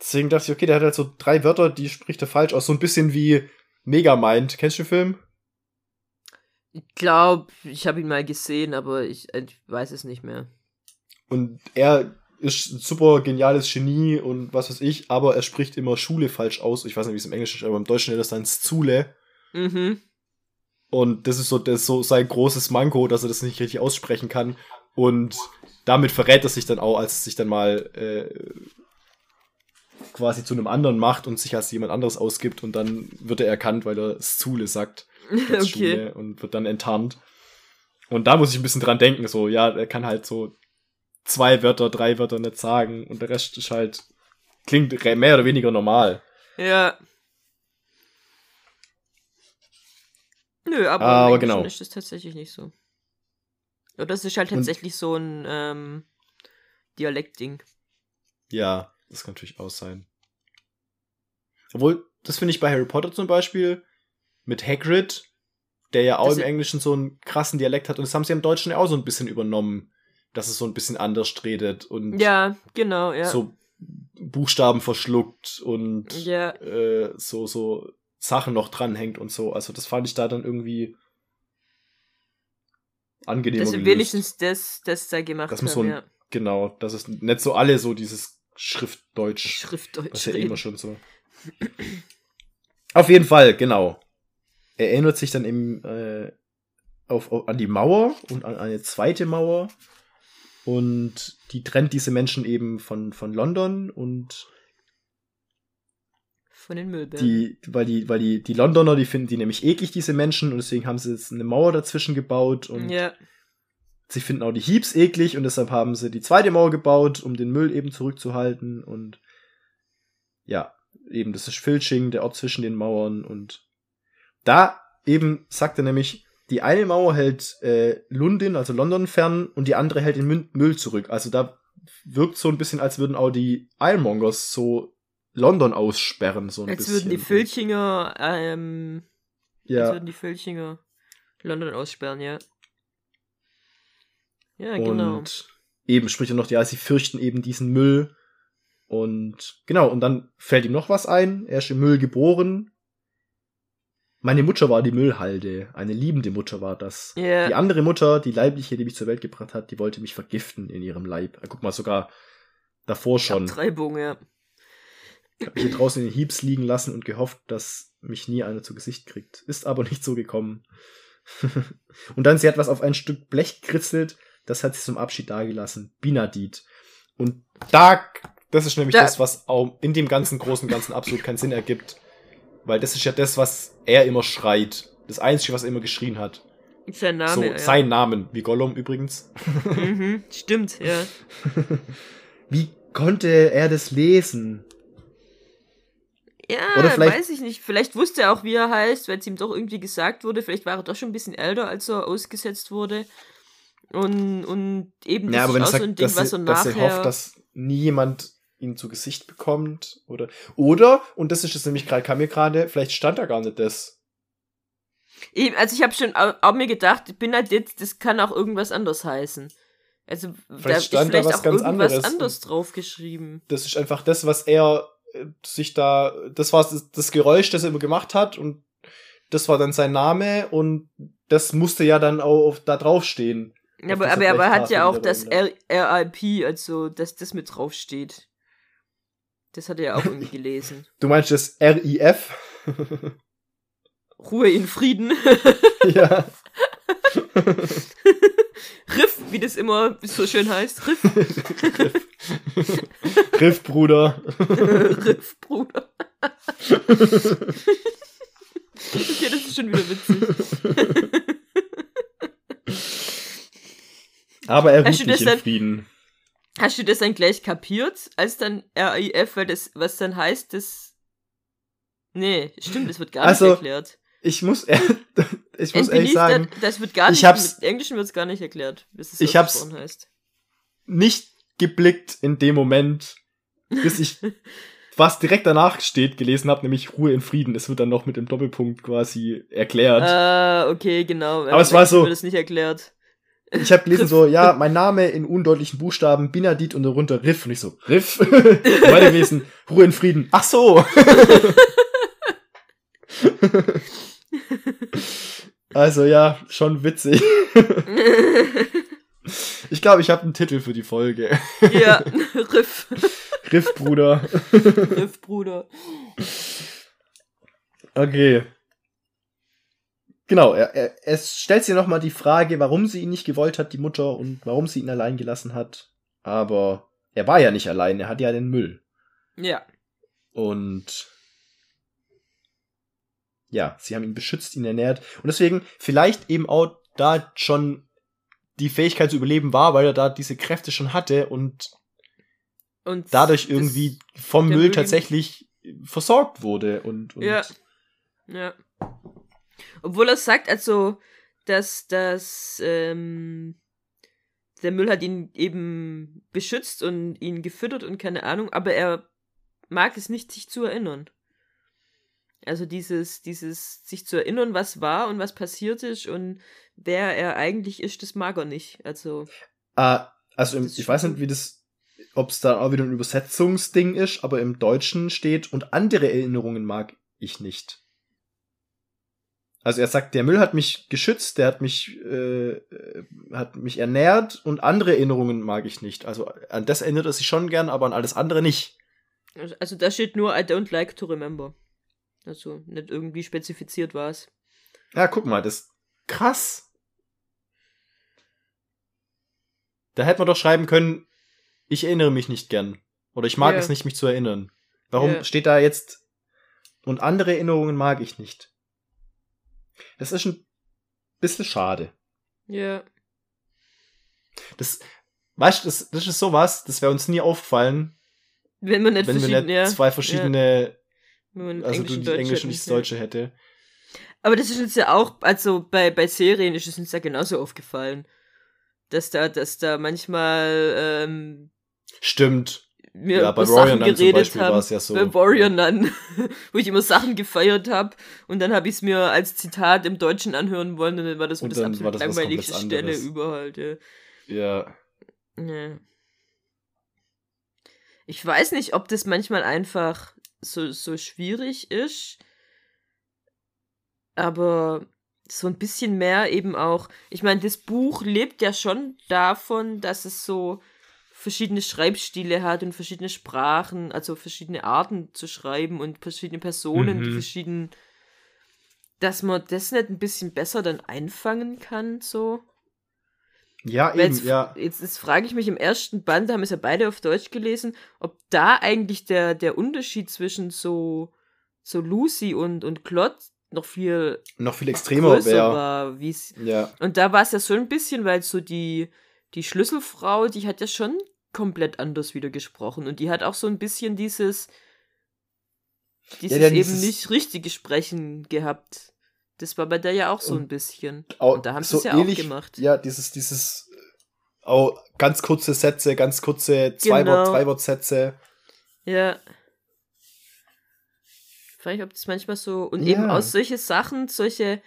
Deswegen dachte ich, okay, der hat halt so drei Wörter, die spricht er falsch aus. So ein bisschen wie Megamind. Kennst du den Film? Ich glaube, ich habe ihn mal gesehen, aber ich, ich weiß es nicht mehr. Und er ist ein super geniales Genie und was weiß ich, aber er spricht immer Schule falsch aus. Ich weiß nicht, wie es im Englischen ist, aber im Deutschen ist das dann Zule. Mhm. Und das ist so, das ist so sein großes Manko, dass er das nicht richtig aussprechen kann. Und damit verrät er sich dann auch, als es sich dann mal äh, quasi zu einem anderen macht und sich als jemand anderes ausgibt und dann wird er erkannt, weil er Zule sagt. Okay. Schule und wird dann enttarnt. Und da muss ich ein bisschen dran denken, so, ja, er kann halt so zwei Wörter, drei Wörter nicht sagen und der Rest ist halt, klingt mehr oder weniger normal. Ja. Nö, aber, Aber genau. ist das tatsächlich nicht so. Oder das ist halt Und- tatsächlich so ein ähm, Dialektding. Ja, das kann natürlich auch sein. Obwohl, das finde ich bei Harry Potter zum Beispiel mit Hagrid, der ja auch Das im Englischen so einen krassen Dialekt hat und das haben sie im Deutschen ja auch so ein bisschen übernommen, dass es so ein bisschen anders redet und Ja, genau, ja. so Buchstaben verschluckt und Ja. äh, so, so Sachen noch dranhängt und so. Also das fand ich da dann irgendwie angenehmer Dass wenigstens das, das da gemacht Dass haben, so ein- ja. Genau, dass es nicht so alle so dieses Schriftdeutsch Schriftdeutsch das ist ja immer schon so. Auf jeden Fall, genau. Er erinnert sich dann eben äh, auf, auf, an die Mauer und an eine zweite Mauer. Und die trennt diese Menschen eben von, von London und Von den Müllbergen. die, weil die, weil die, die Londoner, die finden die nämlich eklig, diese Menschen, und deswegen haben sie jetzt eine Mauer dazwischen gebaut und ja. sie finden auch die Heeps eklig und deshalb haben sie die zweite Mauer gebaut, um den Müll eben zurückzuhalten und ja, eben das ist Filching, der Ort zwischen den Mauern und da eben sagt er nämlich, die eine Mauer hält äh, London, also London fern und die andere hält den Mün- Müll zurück. Also da wirkt so ein bisschen, als würden auch die Ironmongers so London aussperren, so ein Als bisschen. würden die Filchinger, ähm, als ja, würden die Filchinger London aussperren, ja. Ja, genau. Und eben spricht er noch, ja, sie fürchten eben diesen Müll. Und genau, und dann fällt ihm noch was ein. Er ist im Müll geboren. Meine Mutter war die Müllhalde. Eine liebende Mutter war das. Ja. Die andere Mutter, die leibliche, die mich zur Welt gebracht hat, die wollte mich vergiften in ihrem Leib. Ah, Guck mal, sogar davor schon. Abtreibung, ja. Ich habe mich hier draußen in den Hiebs liegen lassen und gehofft, dass mich nie einer zu Gesicht kriegt. Ist aber nicht so gekommen. und dann, sie hat was auf ein Stück Blech gekritzelt, das hat sie zum Abschied dagelassen. Binadit. Und da, das ist nämlich Da- das, was auch in dem ganzen großen Ganzen absolut keinen Sinn ergibt. Weil das ist ja das, was er immer schreit. Das Einzige, was er immer geschrien hat. Sein Name, so, ja. sein Namen, wie Gollum übrigens. mhm, stimmt, ja. wie konnte er das lesen? Ja, Oder vielleicht- weiß ich nicht. Vielleicht wusste er auch, wie er heißt, weil es ihm doch irgendwie gesagt wurde. Vielleicht war er doch schon ein bisschen älter, als er ausgesetzt wurde. Und, und eben Ja, das ist auch so sagt, ein Ding, dass, was er, er dass er nachher... hofft, dass nie jemand ihn zu Gesicht bekommt oder oder und das ist es nämlich gerade kam mir gerade vielleicht stand da gar nicht das Eben, also ich habe schon auch, mir gedacht, ich bin halt jetzt, das kann auch irgendwas anderes heißen. Also da ist stand da vielleicht was auch ganz irgendwas anderes. anderes draufgeschrieben. das ist einfach das was er äh, sich da das war das, das Geräusch das er immer gemacht hat und das war dann sein Name und das musste ja dann auch auf, da draufstehen Ja, aber, aber, er hat ja auch das RIP, also dass das mit draufsteht. Das hat er ja auch irgendwie gelesen. du meinst das RIF Ruhe in Frieden. ja Riff, wie das immer so schön heißt. Riff, Griff Bruder Riff, Bruder. Okay, das ist schon wieder witzig. aber er ruht nicht in Frieden Hast du das dann gleich kapiert, als dann RIF, weil das, was dann heißt, das. Nee, stimmt, das wird gar Also, nicht erklärt. ich muss ich muss ehrlich sagen das, das wird gar ich nicht, hab's- mit Englischen wird es gar nicht erklärt, bis es Ich hab's- heißt. nicht geblickt in dem Moment, bis ich, was direkt danach steht, gelesen habe, nämlich Ruhe in Frieden. Es wird dann noch mit dem Doppelpunkt quasi erklärt. Ah, okay, genau. Aber es war so- wird das nicht erklärt. Ich habe gelesen so, ja, mein Name in undeutlichen Buchstaben, Binadit und darunter Riff. Und ich so, Riff? Weiter gelesen, Ruhe in Frieden. Ach so. also ja, schon witzig. Ich glaube, ich habe einen Titel für die Folge. ja, Riff. Riff, Bruder. Riff, Bruder. Okay. Genau, er, er, es stellt sich nochmal die Frage, warum sie ihn nicht gewollt hat, die Mutter, und warum sie ihn allein gelassen hat. Aber er war ja nicht allein, er hat ja den Müll. Ja. Und ja, sie haben ihn beschützt, ihn ernährt. Und deswegen vielleicht eben auch da schon die Fähigkeit zu überleben war, weil er da diese Kräfte schon hatte und, und dadurch irgendwie vom Müll, Müll tatsächlich versorgt wurde. Und, und ja. Ja. Obwohl er sagt, also, dass das, ähm, der Müll hat ihn eben beschützt und ihn gefüttert und keine Ahnung, aber er mag es nicht, sich zu erinnern. Also dieses, dieses sich zu erinnern, was war und was passiert ist und wer er eigentlich ist, das mag er nicht. Also. Äh, also im, ich weiß nicht, wie das, ob es da auch wieder ein Übersetzungsding ist, aber im Deutschen steht und andere Erinnerungen mag ich nicht. Also er sagt, der Müll hat mich geschützt, der hat mich, äh, hat mich ernährt und andere Erinnerungen mag ich nicht. Also an das erinnert er sich schon gern, aber an alles andere nicht. Also, also da steht nur I don't like to remember. Also nicht irgendwie spezifiziert war es. Ja, guck mal, das ist krass. Da hätte man doch schreiben können, ich erinnere mich nicht gern. Oder ich mag yeah. es nicht, mich zu erinnern. Warum yeah. steht da jetzt und andere Erinnerungen mag ich nicht? Das ist ein bisschen schade. Ja. Das, weißt du, das, das ist sowas, das wäre uns nie aufgefallen. Wenn man nicht, wenn wir nicht zwei verschiedene wenn also Englisch du die Englisch und das Deutsche hätte. Aber das ist uns ja auch, also bei, bei Serien ist es uns ja genauso aufgefallen. Dass da, dass da manchmal ähm, Stimmt. Mir ja, bei Warrior Nun zum Beispiel war es ja so. Bei Warrior Nun, wo ich immer Sachen gefeiert habe und dann habe ich es mir als Zitat im Deutschen anhören wollen und dann war das so das absolut langweiligste Stelle überhaupt. Ja. ja. ja. Ich weiß nicht, ob das manchmal einfach so, so schwierig ist. Aber so ein bisschen mehr eben auch. Ich meine, das Buch lebt ja schon davon, dass es so verschiedene Schreibstile hat und verschiedene Sprachen, also verschiedene Arten zu schreiben und verschiedene Personen, mhm. die verschiedenen, dass man das nicht ein bisschen besser dann einfangen kann, so. Ja, eben, jetzt, ja. Jetzt, jetzt frage ich mich im ersten Band, da haben wir es ja beide auf Deutsch gelesen, ob da eigentlich der, der Unterschied zwischen so, so Lucy und, und Claude noch viel noch viel extremer wäre. War, ja. Und da war es ja so ein bisschen, weil so die, die Schlüsselfrau, die hat ja schon komplett anders wieder gesprochen und die hat auch so ein bisschen dieses dieses ja, eben nicht richtige Sprechen gehabt. Das war bei der ja auch so ein bisschen. Auch, und da haben sie so es ja ähnlich, auch gemacht. Ja, dieses, dieses, auch ganz kurze Sätze, ganz kurze Zwei-Wort, genau. Drei-Wort-Sätze. Ja. Frage ich, ob das manchmal so, und ja. eben aus solche Sachen, solche,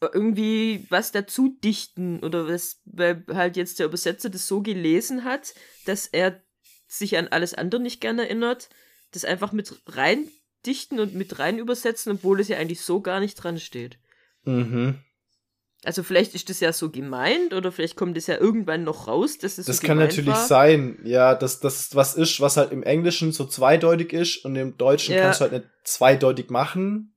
irgendwie was dazu dichten oder was, weil halt jetzt der Übersetzer das so gelesen hat, dass er sich an alles andere nicht gerne erinnert, das einfach mit rein dichten und mit rein übersetzen, obwohl es ja eigentlich so gar nicht dran steht. Mhm. Also vielleicht ist das ja so gemeint oder vielleicht kommt es ja irgendwann noch raus, dass es Das so kann natürlich war. sein, ja, dass das was ist, was halt im Englischen so zweideutig ist und im Deutschen ja. kannst du halt nicht zweideutig machen.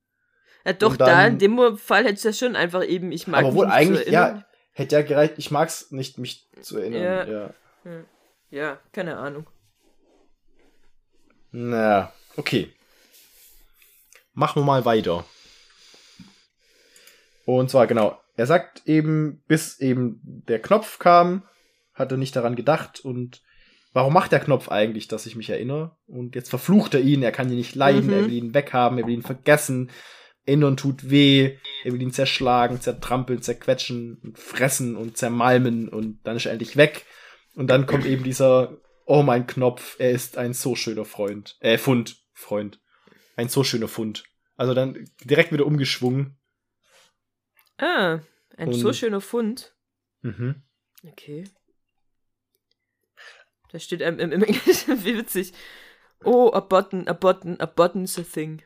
Ja, doch, dann, da in dem Fall hätte es ja schon einfach eben, ich mag Aber wohl eigentlich, ja, hätte ja gereicht, ich mag es nicht, mich zu erinnern, ja. Ja, ja keine Ahnung. Na, okay. Machen wir mal weiter. Und zwar, genau, er sagt eben, bis eben der Knopf kam, hat er nicht daran gedacht und warum macht der Knopf eigentlich, dass ich mich erinnere? Und jetzt verflucht er ihn, er kann ihn nicht leiden, mhm. er will ihn weghaben, er will ihn vergessen. Erinnern tut weh, er will ihn zerschlagen, zertrampeln, zerquetschen und fressen und zermalmen und dann ist er endlich weg. Und dann kommt eben dieser, oh mein Knopf, er ist ein so schöner Freund, äh, Fund, Freund. Ein so schöner Fund. Also dann direkt wieder umgeschwungen. Ah, ein Und, so schöner Fund. Mhm. Okay. Da steht im, im, im Englischen, wie witzig. Oh, a button, a button, a button's a thing.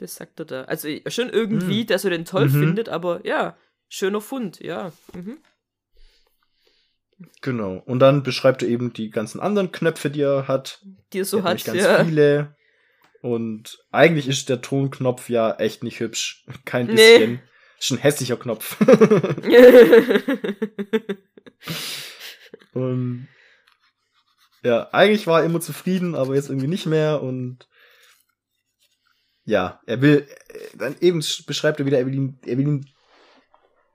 Das sagt er da. Also schon irgendwie, mhm. dass er den toll mhm. findet, aber ja, schöner Fund, ja. Mhm. Genau. Und dann beschreibt er eben die ganzen anderen Knöpfe, die er hat. Die er so er hat, ganz ja. viele. Und eigentlich ist der Tonknopf ja echt nicht hübsch. Kein bisschen. Nee. Ist ein hässlicher Knopf. und ja, eigentlich war er immer zufrieden, aber jetzt irgendwie nicht mehr und ja, er will, dann eben beschreibt er wieder, er will ihn, er will ihn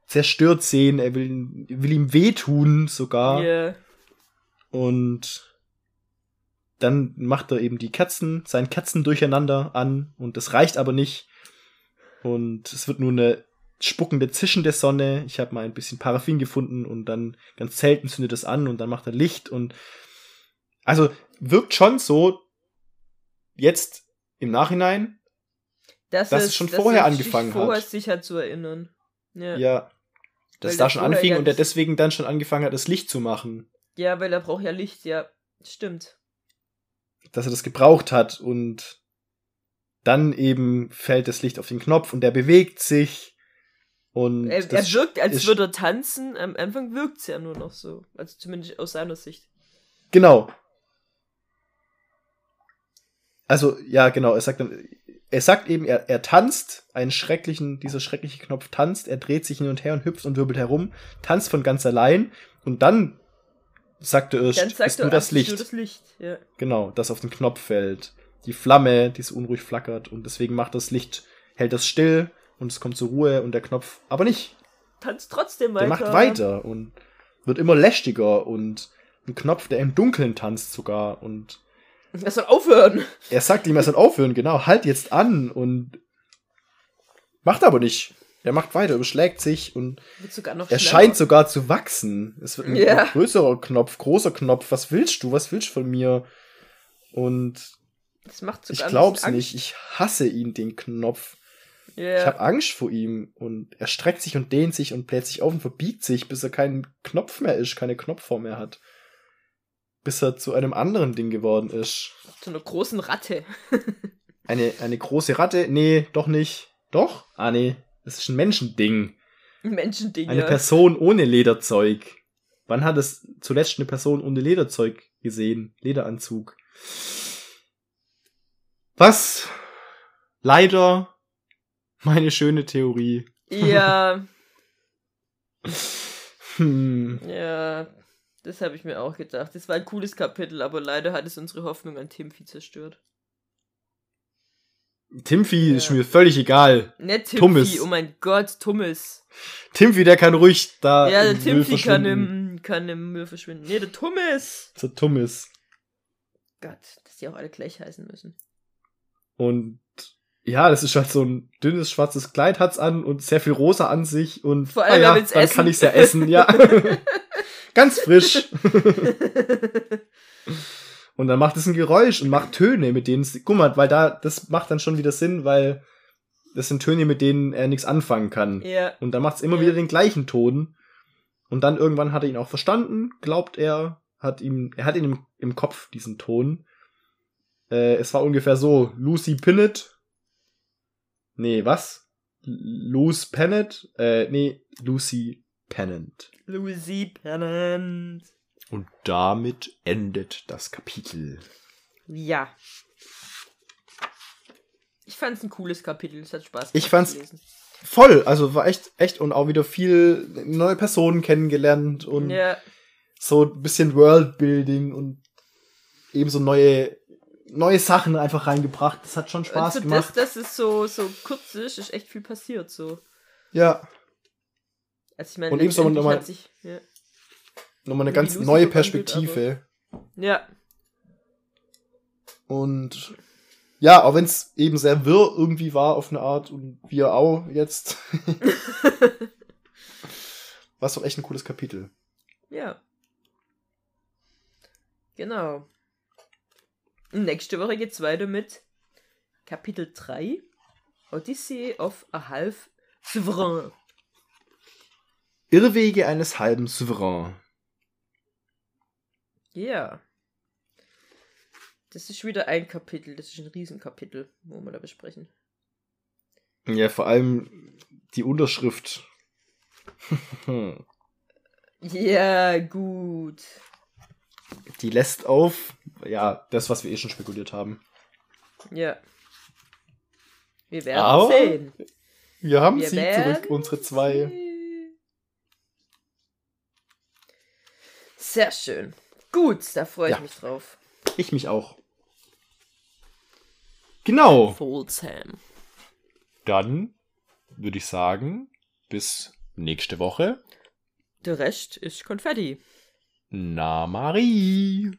zerstört sehen, er will, ihn, will ihm wehtun sogar. Yeah. Und dann macht er eben die Kerzen, sein Kerzen durcheinander an und das reicht aber nicht. Und es wird nur eine spuckende, zischende Sonne. Ich habe mal ein bisschen Paraffin gefunden und dann ganz selten zündet es an und dann macht er Licht und also wirkt schon so jetzt im Nachhinein, das dass ist, es schon vorher angefangen vorher hat. Vorher sich halt zu erinnern. Ja. ja dass es da schon anfing und er deswegen dann schon angefangen hat, das Licht zu machen. Ja, weil er braucht ja Licht, ja. Stimmt. Dass er das gebraucht hat und dann eben fällt das Licht auf den Knopf und der bewegt sich und er, er wirkt, als würde er tanzen. Am Anfang wirkt es ja nur noch so. Also zumindest aus seiner Sicht. Genau. Also, ja, genau, er sagt dann, er sagt eben, er, er tanzt, einen schrecklichen, dieser schreckliche Knopf tanzt, er dreht sich hin und her und hüpft und wirbelt herum, tanzt von ganz allein und dann sagt er erst, sagt ist nur das Licht. Nur das Licht ja. Genau, das auf den Knopf fällt. Die Flamme, die so unruhig flackert und deswegen macht das Licht, hält das still und es kommt zur Ruhe und der Knopf aber nicht. Tanzt trotzdem weiter. Der macht weiter und wird immer lästiger und ein Knopf, der im Dunkeln tanzt sogar und er soll aufhören. Er sagt ihm, er soll aufhören, genau. Halt jetzt an und macht aber nicht. Er macht weiter, überschlägt sich und er scheint sogar zu wachsen. Es wird ein yeah. größerer Knopf, großer Knopf. Was willst du? Was willst du von mir? Und ich glaub's nicht. Ich hasse ihn, den Knopf. Yeah. Ich habe Angst vor ihm und er streckt sich und dehnt sich und bläht sich auf und verbiegt sich, bis er keinen Knopf mehr ist, keine Knopfform mehr hat bis er zu einem anderen Ding geworden ist. Zu einer großen Ratte. eine, eine große Ratte? Nee, doch nicht. Doch? Ah, nee. Das ist ein Menschending. Ein Menschending. Eine ja. Person ohne Lederzeug. Wann hat es zuletzt eine Person ohne Lederzeug gesehen? Lederanzug. Was? Leider meine schöne Theorie. Ja. hm. Ja, das habe ich mir auch gedacht. Das war ein cooles Kapitel, aber leider hat es unsere Hoffnung an Timfi zerstört. Timfi ja. ist mir völlig egal. Nicht Timfi, Tummis. oh mein Gott, Tummis. Timfi, der kann ruhig da. Ja, der Timfi kann im, kann im Müll verschwinden. Nee, der Tummis. Der Tummis. Gott, dass die auch alle gleich heißen müssen. Und ja, das ist halt so ein dünnes schwarzes Kleid hat's an und sehr viel rosa an sich und Vor allem, ah ja, dann essen. kann ich's ja essen, ja. Ganz frisch. und dann macht es ein Geräusch und macht Töne, mit denen es, guck mal, weil da, das macht dann schon wieder Sinn, weil das sind Töne, mit denen er nichts anfangen kann. Ja. Und dann macht es immer ja. wieder den gleichen Ton. Und dann irgendwann hat er ihn auch verstanden, glaubt er, hat ihm, er hat ihn im, im Kopf, diesen Ton. Äh, es war ungefähr so, Lucy Pinnett. Nee, was? Luce Pennant? Äh, nee, Lucy Pennant. Lucy Pennant. Und damit endet das Kapitel. Ja. Ich fand's ein cooles Kapitel, es hat Spaß gemacht. Ich fand's voll, also war echt, echt und auch wieder viel neue Personen kennengelernt und ja. so ein bisschen Worldbuilding und eben so neue, neue Sachen einfach reingebracht. Das hat schon Spaß gemacht. Das, das ist so, so kurz ist, ist echt viel passiert, so. Ja. Also ich meine, und eben so nochmal ja. noch eine ganz neue Perspektive. ja. Und ja, auch wenn es eben sehr wirr irgendwie war auf eine Art und wir auch jetzt. war es doch echt ein cooles Kapitel. Ja. Genau. Nächste Woche geht's weiter mit Kapitel 3 Odyssey of a Half Souverain. Irrwege eines halben Souverän. Ja. Das ist wieder ein Kapitel, das ist ein Riesenkapitel, wo wir da besprechen. Ja, vor allem die Unterschrift. ja, gut. Die lässt auf, ja, das, was wir eh schon spekuliert haben. Ja. Wir werden Aber sehen. Wir haben wir sie zurück, unsere zwei. Sehr schön. Gut, da freue ich ja. mich drauf. Ich mich auch. Genau. Folsham. Dann würde ich sagen, bis nächste Woche. Der Rest ist Konfetti. Na, Marie.